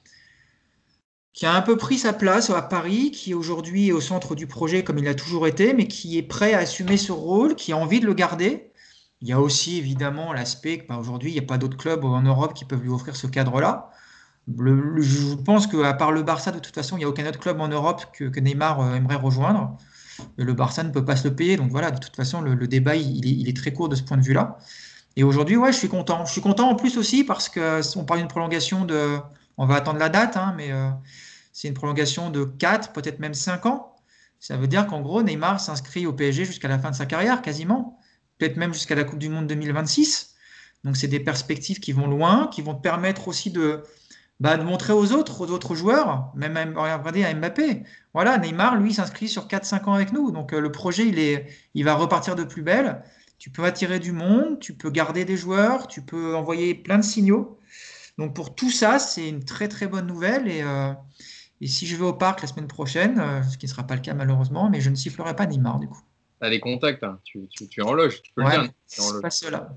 qui a un peu pris sa place à Paris, qui aujourd'hui est au centre du projet comme il a toujours été, mais qui est prêt à assumer ce rôle, qui a envie de le garder. Il y a aussi évidemment l'aspect que bah, aujourd'hui, il n'y a pas d'autres clubs en Europe qui peuvent lui offrir ce cadre-là. Je pense qu'à part le Barça, de toute façon, il n'y a aucun autre club en Europe que, Neymar euh, aimerait rejoindre. Et le Barça ne peut pas se le payer. Donc voilà, de toute façon, le, débat, il est, il est, très court de ce point de vue-là. Et aujourd'hui, ouais, je suis content. Je suis content en plus aussi parce qu'on parle d'une prolongation de. On va attendre la date, hein, mais euh, c'est une prolongation de 4, peut-être même 5 ans. Ça veut dire qu'en gros, Neymar s'inscrit au PSG jusqu'à la fin de sa carrière, quasiment. Peut-être même jusqu'à la Coupe du Monde 2026. Donc, c'est des perspectives qui vont loin, qui vont permettre aussi de, bah, de montrer aux autres, aux autres joueurs, même à, regardez à Mbappé. Voilà, Neymar, lui, s'inscrit sur 4-5 ans avec nous. Donc euh, le projet, il, est, il va repartir de plus belle. Tu peux attirer du monde, tu peux garder des joueurs, tu peux envoyer plein de signaux. Donc pour tout ça, c'est une très très bonne nouvelle. Et, euh, et, si je vais au parc la semaine prochaine, euh, ce qui ne sera pas le cas malheureusement, mais je ne sifflerai pas Neymar du coup.
Tu as des contacts, hein. tu, tu, tu, es en loge, tu peux
ouais,
le
dire. Pas cela.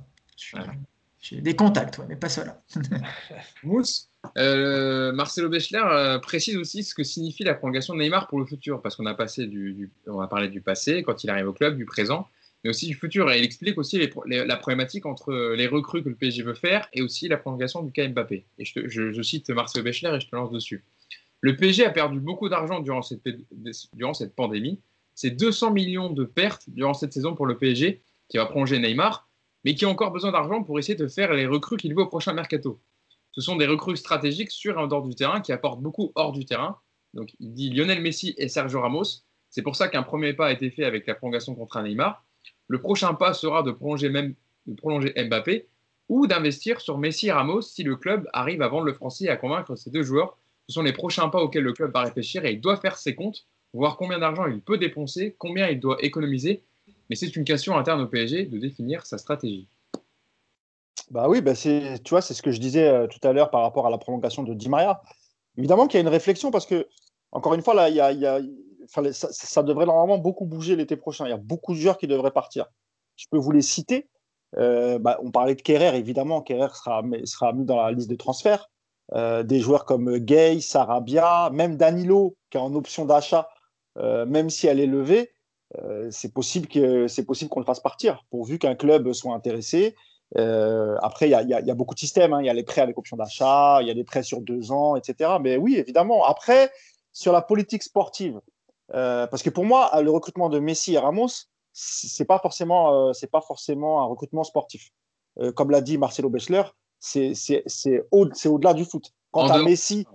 J'ai des contacts, ouais, mais pas cela.
Mousse euh, Marcelo Bechler euh, précise aussi ce que signifie la prolongation de Neymar pour le futur, parce qu'on a passé du, du, on a parlé du passé quand il arrive au club, du présent, mais aussi du futur. Et il explique aussi les, les, la problématique entre les recrues que le PSG veut faire et aussi la prolongation du cas Mbappé. Et je, te, je, je cite Marcelo Bechler et je te lance dessus. Le PSG a perdu beaucoup d'argent durant cette, durant cette pandémie. C'est 200 millions de pertes durant cette saison pour le PSG qui va prolonger Neymar, mais qui a encore besoin d'argent pour essayer de faire les recrues qu'il veut au prochain mercato ce sont des recrues stratégiques sur et en dehors du terrain qui apportent beaucoup hors du terrain. Donc, il dit Lionel Messi et Sergio Ramos. C'est pour ça qu'un premier pas a été fait avec la prolongation contre Neymar. Le prochain pas sera de prolonger, même, de prolonger Mbappé ou d'investir sur Messi et Ramos si le club arrive à vendre le français et à convaincre ces deux joueurs. Ce sont les prochains pas auxquels le club va réfléchir et il doit faire ses comptes, voir combien d'argent il peut dépenser, combien il doit économiser. Mais c'est une question interne au PSG de définir sa stratégie.
Bah oui, bah c'est, tu vois, c'est ce que je disais euh, tout à l'heure par rapport à la prolongation de Di Maria. Évidemment qu'il y a une réflexion parce que, encore une fois, là, y a, ça, ça, devrait normalement beaucoup bouger l'été prochain. Il y a beaucoup de joueurs qui devraient partir. Je peux vous les citer. Euh, bah, on parlait de Kerrer, évidemment. Kerrer sera, sera mis dans la liste des transferts. Euh, des joueurs comme Gay, Sarabia, même Danilo, qui est en option d'achat, euh, même si elle est levée, euh, c'est possible, qu'on le fasse partir, pourvu qu'un club soit intéressé après, il y, a, beaucoup de systèmes. Hein. Il y a les prêts avec option d'achat, il y a des prêts sur deux ans, etc. Mais oui, évidemment. Après, sur la politique sportive, parce que pour moi, le recrutement de Messi et Ramos, c'est pas pas forcément un recrutement sportif. Comme l'a dit Marcelo Bechler, c'est au, au-delà du foot. Quant à Messi,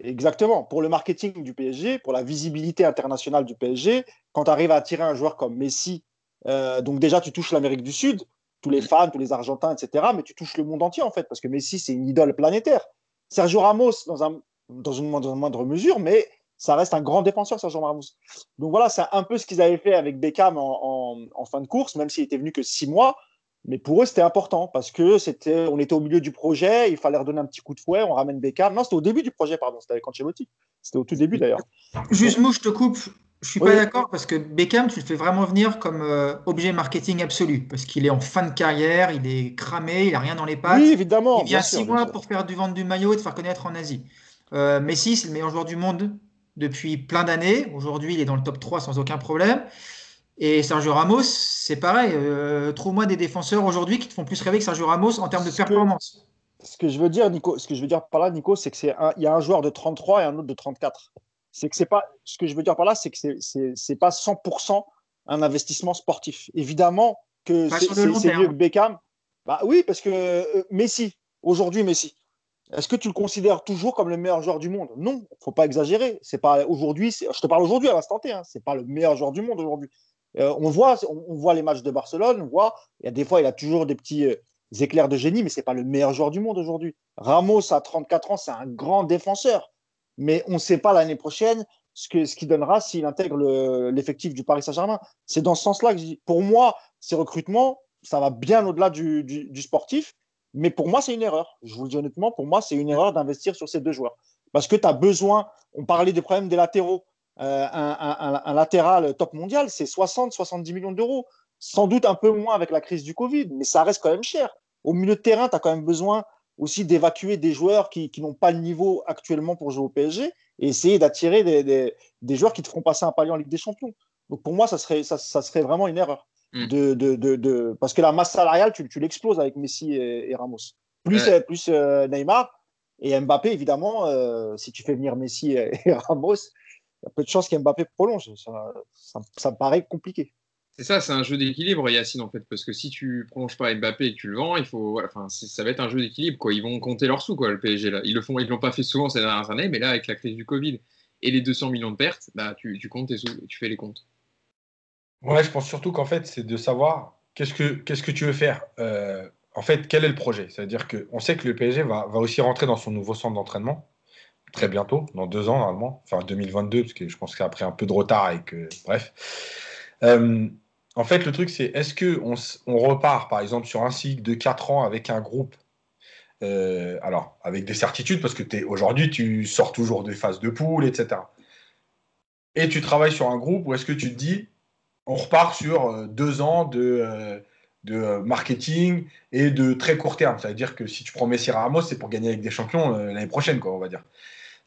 exactement, pour le marketing du PSG, pour la visibilité internationale du PSG, quand tu arrives à attirer un joueur comme Messi, euh, donc déjà tu touches l'Amérique du Sud, tous les fans, tous les Argentins, etc. Mais tu touches le monde entier, en fait, parce que Messi, c'est une idole planétaire. Sergio Ramos, dans, un, dans, une, dans une moindre mesure, mais ça reste un grand défenseur, Sergio Ramos. Donc voilà, c'est un peu ce qu'ils avaient fait avec Beckham en, en, en, fin de course, même s'il était venu que six mois. Mais pour eux, c'était important parce que c'était, on était au milieu du projet, il fallait redonner un petit coup de fouet, on ramène Beckham. Non, c'était au début du projet, pardon, c'était avec Ancelotti. C'était au tout début d'ailleurs.
Juste, Mou, je te coupe. Je suis pas d'accord parce que Beckham, tu le fais vraiment venir comme euh, objet marketing absolu parce qu'il est en fin de carrière, il est cramé, il a rien dans les pattes.
Oui, évidemment.
Il vient six mois pour faire du vendre du maillot et de faire connaître en Asie. Euh, Messi, c'est le meilleur joueur du monde depuis plein d'années. Aujourd'hui, il est dans le top 3 sans aucun problème. Et Sergio Ramos, c'est pareil. Euh, Trouve-moi des défenseurs aujourd'hui qui te font plus rêver que Sergio Ramos en termes de performance.
ce que je veux dire, Nico, ce que je veux dire par là, Nico, c'est que c'est il y a un joueur de 33 et un autre de 34. C'est que c'est pas ce que je veux dire par là, c'est que c'est pas 100% un investissement sportif. Évidemment que c'est mieux que Beckham. Bah oui, parce que euh, Messi, aujourd'hui Messi, est-ce que tu le considères toujours comme le meilleur joueur du monde? Non, faut pas exagérer. C'est pas aujourd'hui. Je te parle aujourd'hui à l'instant T. Hein, c'est pas le meilleur joueur du monde aujourd'hui. Euh, on, voit, on, voit les matchs de Barcelone, on voit, il y a des fois, il a toujours des petits euh, éclairs de génie, mais ce n'est pas le meilleur joueur du monde aujourd'hui. Ramos, à 34 ans, c'est un grand défenseur, mais on ne sait pas l'année prochaine ce qu'il ce donnera s'il intègre l'effectif du Paris Saint-Germain. C'est dans ce sens-là que je dis, pour moi, ces recrutements, ça va bien au-delà du, du, sportif, mais pour moi, c'est une erreur. Je vous le dis honnêtement, pour moi, c'est une erreur d'investir sur ces deux joueurs. Parce que tu as besoin, on parlait des problèmes des latéraux. Euh, un, latéral top mondial, c'est 60-70 millions d'euros. Sans doute un peu moins avec la crise du Covid, mais ça reste quand même cher. Au milieu de terrain, tu as quand même besoin aussi d'évacuer des joueurs qui, n'ont pas le niveau actuellement pour jouer au PSG et essayer d'attirer des, joueurs qui te feront passer un palier en Ligue des Champions. Donc pour moi, ça serait, ça, serait vraiment une erreur. Mm. De, de, parce que la masse salariale, tu, tu l'exploses avec Messi et, Ramos. Plus, plus euh, Neymar et Mbappé, évidemment, euh, si tu fais venir Messi et Ramos, y a peu de chances qu'Mbappé prolonge. Ça, me paraît compliqué.
C'est ça, c'est un jeu d'équilibre, Yacine, en fait, parce que si tu prolonges pas Mbappé et que tu le vends, il faut, enfin, ça va être un jeu d'équilibre, quoi. Ils vont compter leurs sous, quoi, le PSG là. Ils le font, ils l'ont pas fait souvent ces dernières années, mais là, avec la crise du Covid et les 200 millions de pertes, bah, tu, comptes tes sous, tu fais les comptes.
Ouais, je pense surtout qu'en fait, c'est de savoir qu'est-ce que qu'est-ce que tu veux faire. Euh, en fait, quel est le projet? C'est-à-dire qu'on sait que le PSG va, va aussi rentrer dans son nouveau centre d'entraînement très bientôt, dans deux ans normalement, enfin 2022, parce que je pense pris un peu de retard et que, bref. Euh, en fait, le truc, c'est est-ce qu'on on repart, par exemple, sur un cycle de quatre ans avec un groupe euh, alors, avec des certitudes, parce que aujourd'hui, tu sors toujours des phases de poule, etc. Et tu travailles sur un groupe, ou est-ce que tu te dis, on repart sur euh, deux ans de, de marketing et de très court terme. Ça veut dire que si tu prends Messi Ramos, c'est pour gagner avec des champions l'année prochaine, quoi, on va dire.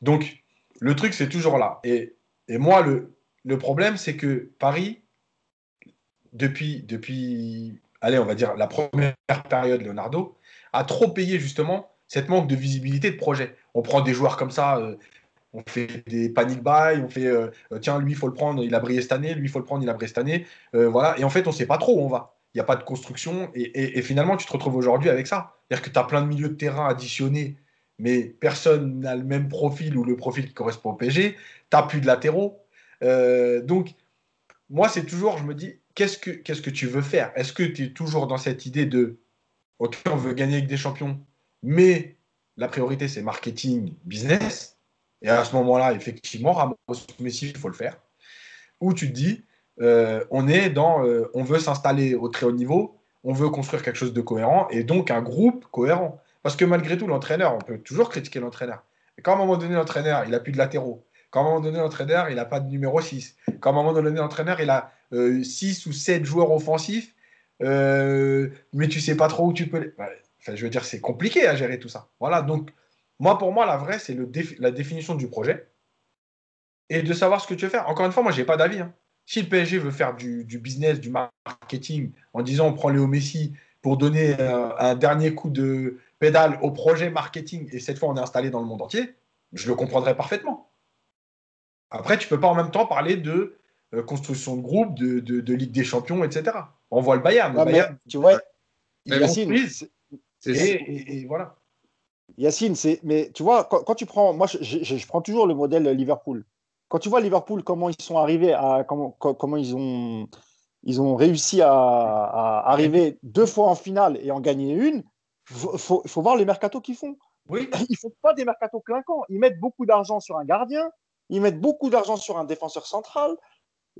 Donc, le truc, c'est toujours là. Et, moi, le, le problème, c'est que Paris, depuis, depuis, allez, on va dire, la première période Leonardo, a trop payé justement cette manque de visibilité de projet. On prend des joueurs comme ça, euh, on fait des panic buy, on fait, euh, euh, tiens, lui, il faut le prendre, il a brillé cette année, lui, il faut le prendre, il a brillé cette année. voilà. Et en fait, on ne sait pas trop où on va. Il n'y a pas de construction. Et, et, finalement, tu te retrouves aujourd'hui avec ça. C'est-à-dire que tu as plein de milieux de terrain additionnés mais personne n'a le même profil ou le profil qui correspond au PSG. Tu n'as plus de latéraux. Euh, donc, moi, c'est toujours, je me dis, qu'est-ce que, que tu veux faire? Est-ce que tu es toujours dans cette idée de, OK, on veut gagner avec des champions, mais la priorité, c'est marketing, business. Et à ce moment-là, effectivement, Ramos, Messi, il faut le faire. Ou tu te dis, euh, on est dans, euh, on veut s'installer au très haut niveau, on veut construire quelque chose de cohérent et donc un groupe cohérent. Parce que malgré tout, l'entraîneur, on peut toujours critiquer l'entraîneur. Quand à un moment donné, l'entraîneur, il n'a plus de latéraux, quand à un moment donné, l'entraîneur, il n'a pas de numéro 6, quand à un moment donné, l'entraîneur, il a 6 euh, ou 7 joueurs offensifs, euh, mais tu sais pas trop où tu peux. Enfin, je veux dire, c'est compliqué à gérer tout ça. Voilà, donc, moi, pour moi, la vraie, c'est la définition du projet et de savoir ce que tu veux faire. Encore une fois, moi, je n'ai pas d'avis. Hein. Si le PSG veut faire du, business, du marketing, en disant on prend Léo Messi pour donner euh, un dernier coup de, pédale au projet marketing et cette fois on est installé dans le monde entier, je le comprendrais parfaitement. Après, tu peux pas en même temps parler de euh, construction de groupe, de, Ligue des Champions, etc. On voit le Bayern.
tu vois,
Yacine, et, voilà.
Yacine, c'est, mais tu vois, quand, tu prends, moi, je, prends toujours le modèle Liverpool. Quand tu vois Liverpool, comment ils sont arrivés à, comment, comment ils ont, ils ont réussi à, arriver deux fois en finale et en gagner une, il faut, voir les mercatos qu'ils font. Oui. Ils ne font pas des mercatos clinquants. Ils mettent beaucoup d'argent sur un gardien, ils mettent beaucoup d'argent sur un défenseur central.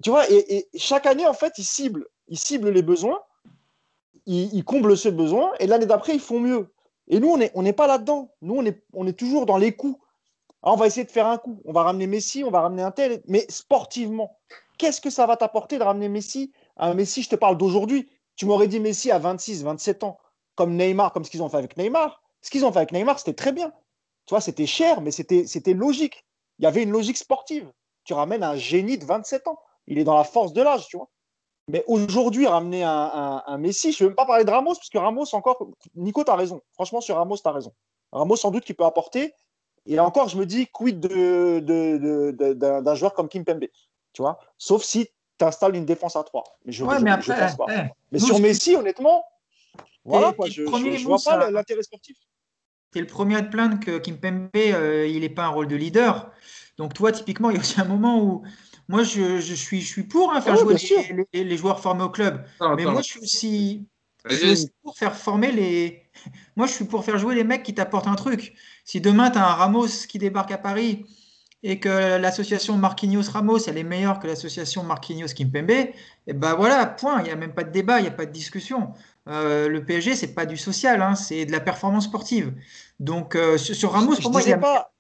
Tu vois, et, chaque année, en fait, ils ciblent, ils ciblent les besoins. ils, comblent ce besoin et l'année d'après, ils font mieux. Et nous, on n'est on pas là-dedans. Nous, on est, on est toujours dans les coups. Ah, on va essayer de faire un coup. On va ramener Messi, on va ramener un tel. Mais sportivement, qu'est-ce que ça va t'apporter de ramener Messi Un Messi, je te parle d'aujourd'hui. Tu m'aurais dit Messi à 26, 27 ans, comme Neymar, comme ce qu'ils ont fait avec Neymar. Ce qu'ils ont fait avec Neymar, c'était très bien. Tu vois, c'était cher, mais c'était logique. Il y avait une logique sportive. Tu ramènes un génie de 27 ans. Il est dans la force de l'âge, tu vois. Mais aujourd'hui, ramener un, Messi, je ne veux même pas parler de Ramos, parce que Ramos, encore, Nico, tu as raison. Franchement, sur Ramos, tu as raison. Ramos, sans doute, qui peut apporter. Et encore, je me dis, quid d'un de, joueur comme Kim Pembe Tu vois Sauf si tu installes une défense à 3. Mais je,
mais pense pas.
Eh, mais sur Messi, honnêtement, voilà, je ne vois pas l'intérêt sportif.
Tu es le premier à te plaindre que Kim Pembe, euh, il n'est pas un rôle de leader. Donc, toi, typiquement, il y a aussi un moment où moi, je, je, suis, je suis pour hein, faire jouer les, les, joueurs formés au club. mais moi, je suis aussi, pour faire former les. Moi, je suis pour faire jouer les mecs qui t'apportent un truc. Si demain, tu as un Ramos qui débarque à Paris et que l'association Marquinhos-Ramos, elle est meilleure que l'association Marquinhos-Kimpembe, et ben voilà, point. Il n'y a même pas de débat, il n'y a pas de discussion. Euh, le PSG, c'est pas du social, hein, c'est de la performance sportive. Donc, euh, sur, Ramos,
pour moi, il a pas.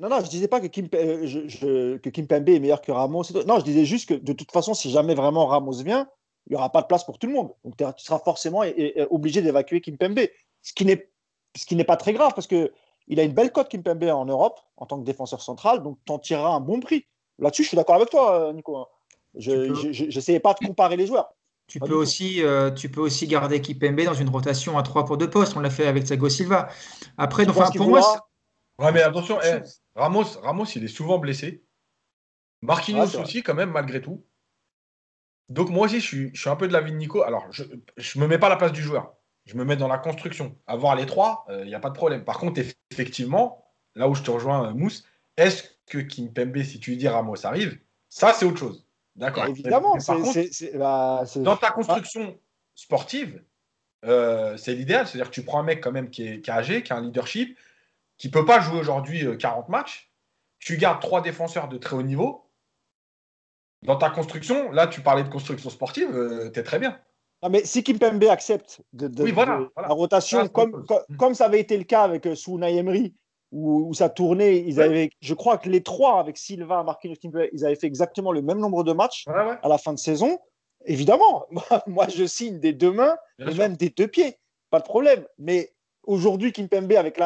Non, non, je disais pas que Kim, euh, que Kim Pembe est meilleur que Ramos. Non, je disais juste que de toute façon, si jamais vraiment Ramos vient, il n'y aura pas de place pour tout le monde. Donc tu seras forcément obligé d'évacuer Kim Pembe. Ce qui n'est pas très grave parce que il a une belle cote Kim Pembe en Europe en tant que défenseur central, donc tu en tireras un bon prix. Là-dessus, je suis d'accord avec toi, euh, Nico. Hein. Je n'essayais pas de comparer les joueurs.
Tu peux, aussi, euh, tu peux aussi garder Kipembe dans une rotation à 3 pour 2 postes. On l'a fait avec Thiago Silva. Après, donc, pour moi.
Ouais, mais attention, eh, Ramos, Ramos, il est souvent blessé. Marquinhos aussi, quand même, malgré tout. Donc, moi aussi, je suis, je suis un peu de l'avis de Nico. Alors, je ne me mets pas à la place du joueur. Je me mets dans la construction. Avoir les trois, il euh, n'y a pas de problème. Par contre, effectivement, là où je te rejoins, euh, Mousse, est-ce que Kimpembe, si tu lui dis Ramos arrive, ça, c'est autre chose. D'accord.
Évidemment.
Bah, dans ta construction sportive, euh, c'est l'idéal. C'est-à-dire que tu prends un mec quand même qui est, qui âgé, qui a un leadership, qui ne peut pas jouer aujourd'hui 40 euh, matchs, tu gardes trois défenseurs de très haut niveau. Dans ta construction, là, tu parlais de construction sportive, euh, tu es très bien.
Mais si Kimpembe accepte de, la rotation, comme, comme, ça avait été le cas avec euh, Souna Emery, où, ça tournait, ils avaient, je crois que les trois, avec Silva, Marquinhos, Kimpembe, ils avaient fait exactement le même nombre de matchs à la fin de saison. Évidemment, moi, je signe des deux mains et même des deux pieds, pas de problème. Mais aujourd'hui, Kimpembe, avec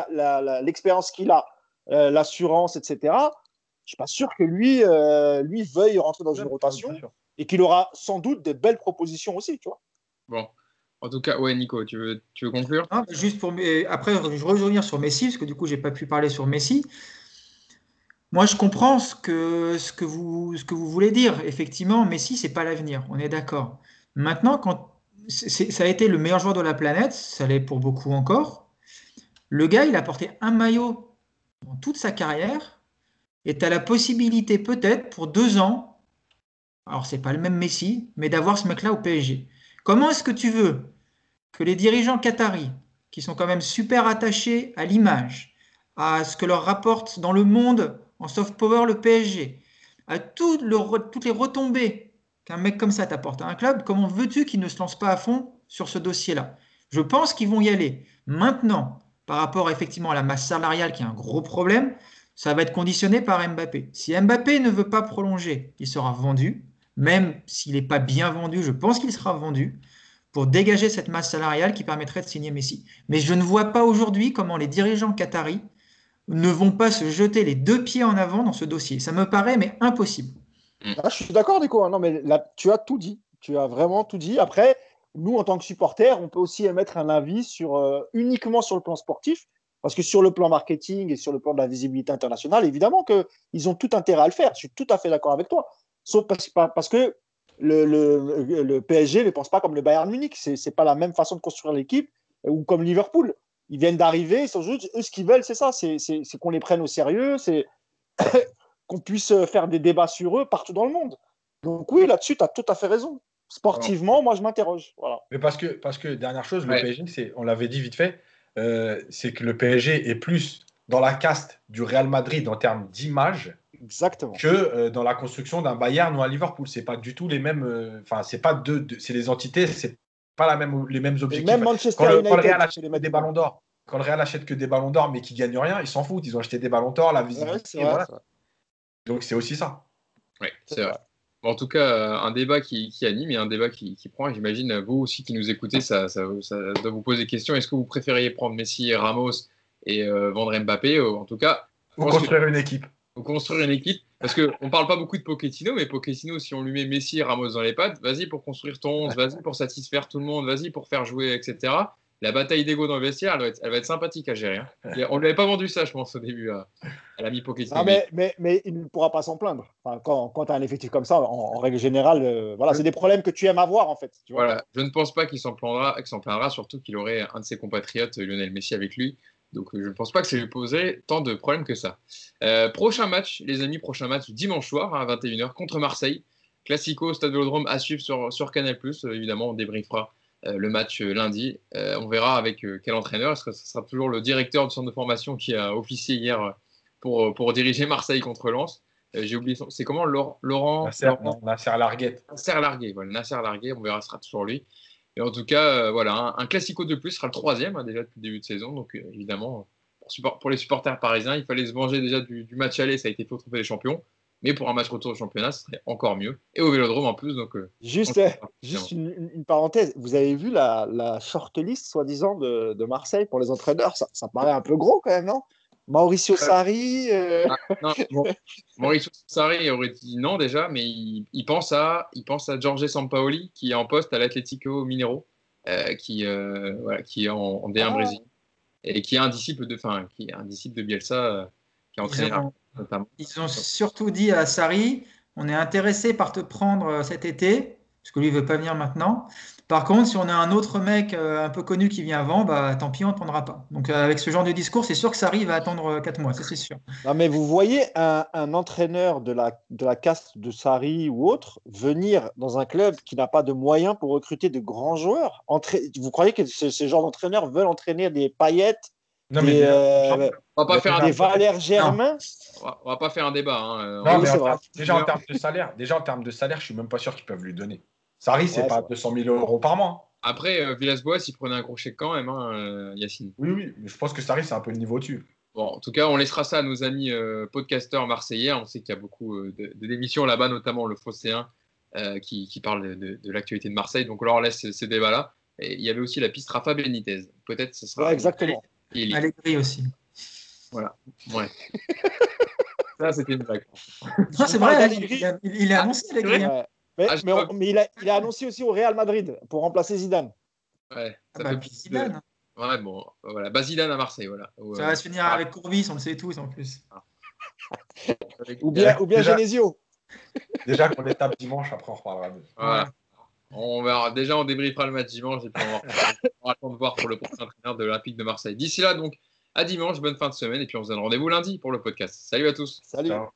l'expérience qu'il a, euh, l'assurance, etc., je ne suis pas sûr que lui, euh, lui veuille rentrer dans une rotation et qu'il aura sans doute des belles propositions aussi, tu vois.
Bon. En tout cas, ouais, Nico, tu veux, tu veux conclure?
Juste pour après, je revenir sur Messi parce que du coup, j'ai pas pu parler sur Messi. Moi, je comprends ce que, ce que, vous, ce que vous voulez dire. Effectivement, Messi, c'est pas l'avenir. On est d'accord. Maintenant, quand ça a été le meilleur joueur de la planète, ça l'est pour beaucoup encore. Le gars, il a porté un maillot dans toute sa carrière et tu as la possibilité peut-être pour deux ans, alors c'est pas le même Messi, mais d'avoir ce mec-là au PSG. Comment est-ce que tu veux que les dirigeants qataris, qui sont quand même super attachés à l'image, à ce que leur rapporte dans le monde en soft power le PSG, à toutes les retombées qu'un mec comme ça t'apporte à un club, comment veux-tu qu'ils ne se lancent pas à fond sur ce dossier-là? Je pense qu'ils vont y aller. Maintenant, par rapport effectivement à la masse salariale qui est un gros problème, ça va être conditionné par Mbappé. Si Mbappé ne veut pas prolonger, il sera vendu. Même s'il n'est pas bien vendu, je pense qu'il sera vendu pour dégager cette masse salariale qui permettrait de signer Messi. Mais je ne vois pas aujourd'hui comment les dirigeants qataris ne vont pas se jeter les deux pieds en avant dans ce dossier. Ça me paraît mais impossible.
Ah, je suis d'accord, Nico. Hein. Non, mais là, tu as tout dit. Tu as vraiment tout dit. Après, nous, en tant que supporters, on peut aussi émettre un avis sur, euh, uniquement sur le plan sportif, parce que sur le plan marketing et sur le plan de la visibilité internationale, évidemment qu'ils ont tout intérêt à le faire. Je suis tout à fait d'accord avec toi. Sauf parce, parce que le, le, le, PSG ne pense pas comme le Bayern Munich. Ce n'est pas la même façon de construire l'équipe ou comme Liverpool. Ils viennent d'arriver, eux, ce qu'ils veulent, c'est ça, c'est qu'on les prenne au sérieux, c'est qu'on puisse faire des débats sur eux partout dans le monde. Donc oui, là-dessus, tu as tout à fait raison. Sportivement, moi, je m'interroge. Voilà.
Mais parce que, parce que dernière chose, le PSG, on l'avait dit vite fait, euh, c'est que le PSG est plus dans la caste du Real Madrid en termes d'image
Exactement.
que euh, dans la construction d'un Bayern ou un Liverpool. C'est pas du tout les mêmes. Euh, enfin, c'est pas deux, c'est les entités, c'est pas la même, les mêmes objectifs.
même Manchester
quand, le,
United,
quand le Real achète
les
des ballons d'or, quand le Real achète que des ballons d'or mais qui gagnent rien, ils s'en foutent. Ils ont acheté des ballons d'or, la visibilité. voilà. Donc c'est aussi ça.
Ouais,
C'est
vrai.
vrai.
Bon, en tout cas, euh, un débat qui, qui anime et un débat qui, qui prend. Et J'imagine, euh, vous aussi qui nous écoutez, ça, ça, ça doit vous poser question. Est-ce que vous préfériez prendre Messi et Ramos et euh, vendre Mbappé? Ou En tout cas,
Ou
que-
construire une équipe.
Ou construire une équipe. Parce qu'on ne parle pas beaucoup de Pochettino, mais Pochettino, si on lui met Messi et Ramos dans les pattes, vas-y pour construire ton 11, vas-y pour satisfaire tout le monde, vas-y pour faire jouer, etc. La bataille d'ego dans le vestiaire, elle va être, elle va être sympathique à gérer. hein. On ne lui avait pas vendu ça, je pense, au début, à, à l'ami Pochettino.
Ah, mais, mais, mais il ne pourra pas s'en plaindre. Enfin, quand quand tu as un effectif comme ça, en, en règle générale, euh, voilà, c'est des problèmes que tu aimes avoir en fait. Tu vois
Voilà, je ne pense pas qu'il s'en plaindra, qu'il s'en plaindra, surtout qu'il aurait un de ses compatriotes, Lionel Messi, avec lui. Donc je ne pense pas que ça lui poserait tant de problèmes que ça. Euh, prochain match, les amis, prochain match dimanche soir à 21h contre Marseille. Classico, Stade Vélodrome à suivre sur, sur Canal+. Euh, évidemment, on débriefera euh, le match euh, lundi. On verra avec quel entraîneur. Est-ce que ce sera toujours le directeur du centre de formation qui a officié hier pour, pour diriger Marseille contre Lens? J'ai oublié son... C'est comment? Laurent, Laurent
Nasser,
Laurent-
Nasser Larguette.
Nasser Largué, voilà, Nasser Largué, on verra, ce sera toujours lui. Et en tout cas, euh, voilà, un, un classico de plus sera le troisième hein, déjà depuis le début de saison. Donc euh, évidemment, pour, support- pour les supporters parisiens, il fallait se venger déjà du, du match aller, ça a été fait au Trophée des Champions. Mais pour un match retour au championnat, ce serait encore mieux. Et au Vélodrome en plus, donc. euh,
Juste,
on-
juste une, parenthèse, vous avez vu la, la shortlist, soi-disant, de, de Marseille pour les entraîneurs? Ça, ça paraît un peu gros quand même, non? Mauricio Sarri, euh,
Non, bon, Mauricio Sarri aurait dit non déjà, mais il, il pense à, il pense à Jorge Sampaoli qui est en poste à l'Atlético Mineiro, euh, qui, euh, voilà, qui est en, en D1
Ah.
Brésil et qui est un disciple de, enfin, qui est un disciple de Bielsa, euh, qui a entraîné
Ils ont,
notamment.
ils ont surtout dit à Sarri, on est intéressé par te prendre euh, cet été, parce que lui ne veut pas venir maintenant. Par contre, si on a un autre mec euh, un peu connu qui vient avant, bah tant pis, on ne prendra pas. Donc euh, avec ce genre de discours, c'est sûr que Sarri va attendre 4 mois, ça c'est sûr.
Non, mais vous voyez un, un entraîneur de la, de la caste de Sarri ou autre venir dans un club qui n'a pas de moyens pour recruter de grands joueurs? Entra- Vous croyez que ce, ce genre d'entraîneurs veulent entraîner des paillettes,
Non,
des, euh,
On va pas
Mais
faire un,
des Valère Germain?
On va- on va pas faire un débat. hein, euh,
Non,
Oui,
mais
c'est
en
vrai.
termes- déjà, en termes de salaire, déjà en termes de salaire, je suis même pas sûr qu'ils peuvent lui donner. Sarri, c'est
Ouais,
pas
c'est vrai.
200 000 euros par mois.
Après, euh, Villas-Boas, il prenait un gros chèque quand même, hein, euh, Yacine.
Oui, oui, mais je pense que Sarri, c'est un peu le niveau dessus.
Bon, en tout cas, on laissera ça à nos amis euh, podcasteurs marseillais. On sait qu'il y a beaucoup euh, de, de d'émissions là-bas, notamment le Phocéen, euh, qui, qui parle de, de- de l'actualité de Marseille. Donc, on leur laisse ces, débats-là. Et il y avait aussi la piste Rafa Benitez. Peut-être ce sera.
Ouais, exactement.
Il est-
Allegri aussi.
Ouais. ça, c'était une blague.
Non, c'est
parle
vrai, il, il- il est annoncé Allegri.
Ouais. Mais,
Ah, je
mais
crois-
on- mais il, a, il a annoncé aussi au Real Madrid pour remplacer Zidane.
Ouais,
Ah
ça
bah,
fait plus
Zidane.
de- Ouais, bon, voilà. Bazidane à Marseille, voilà.
Ça
euh,
va se finir
ah,
avec Courbis, on le sait tous en plus.
Ou bien, ou bien
Déjà-
Genesio.
Déjà qu'on les tape dimanche, après on reparlera de
Voilà. On verra. Déjà, on débriefera le match dimanche et puis on attendre de voir pour le prochain entraîneur de l'Olympique de Marseille. D'ici là, donc, à dimanche, bonne fin de semaine et puis on se donne rendez-vous lundi pour le podcast. Salut à tous.
Salut.
Ciao.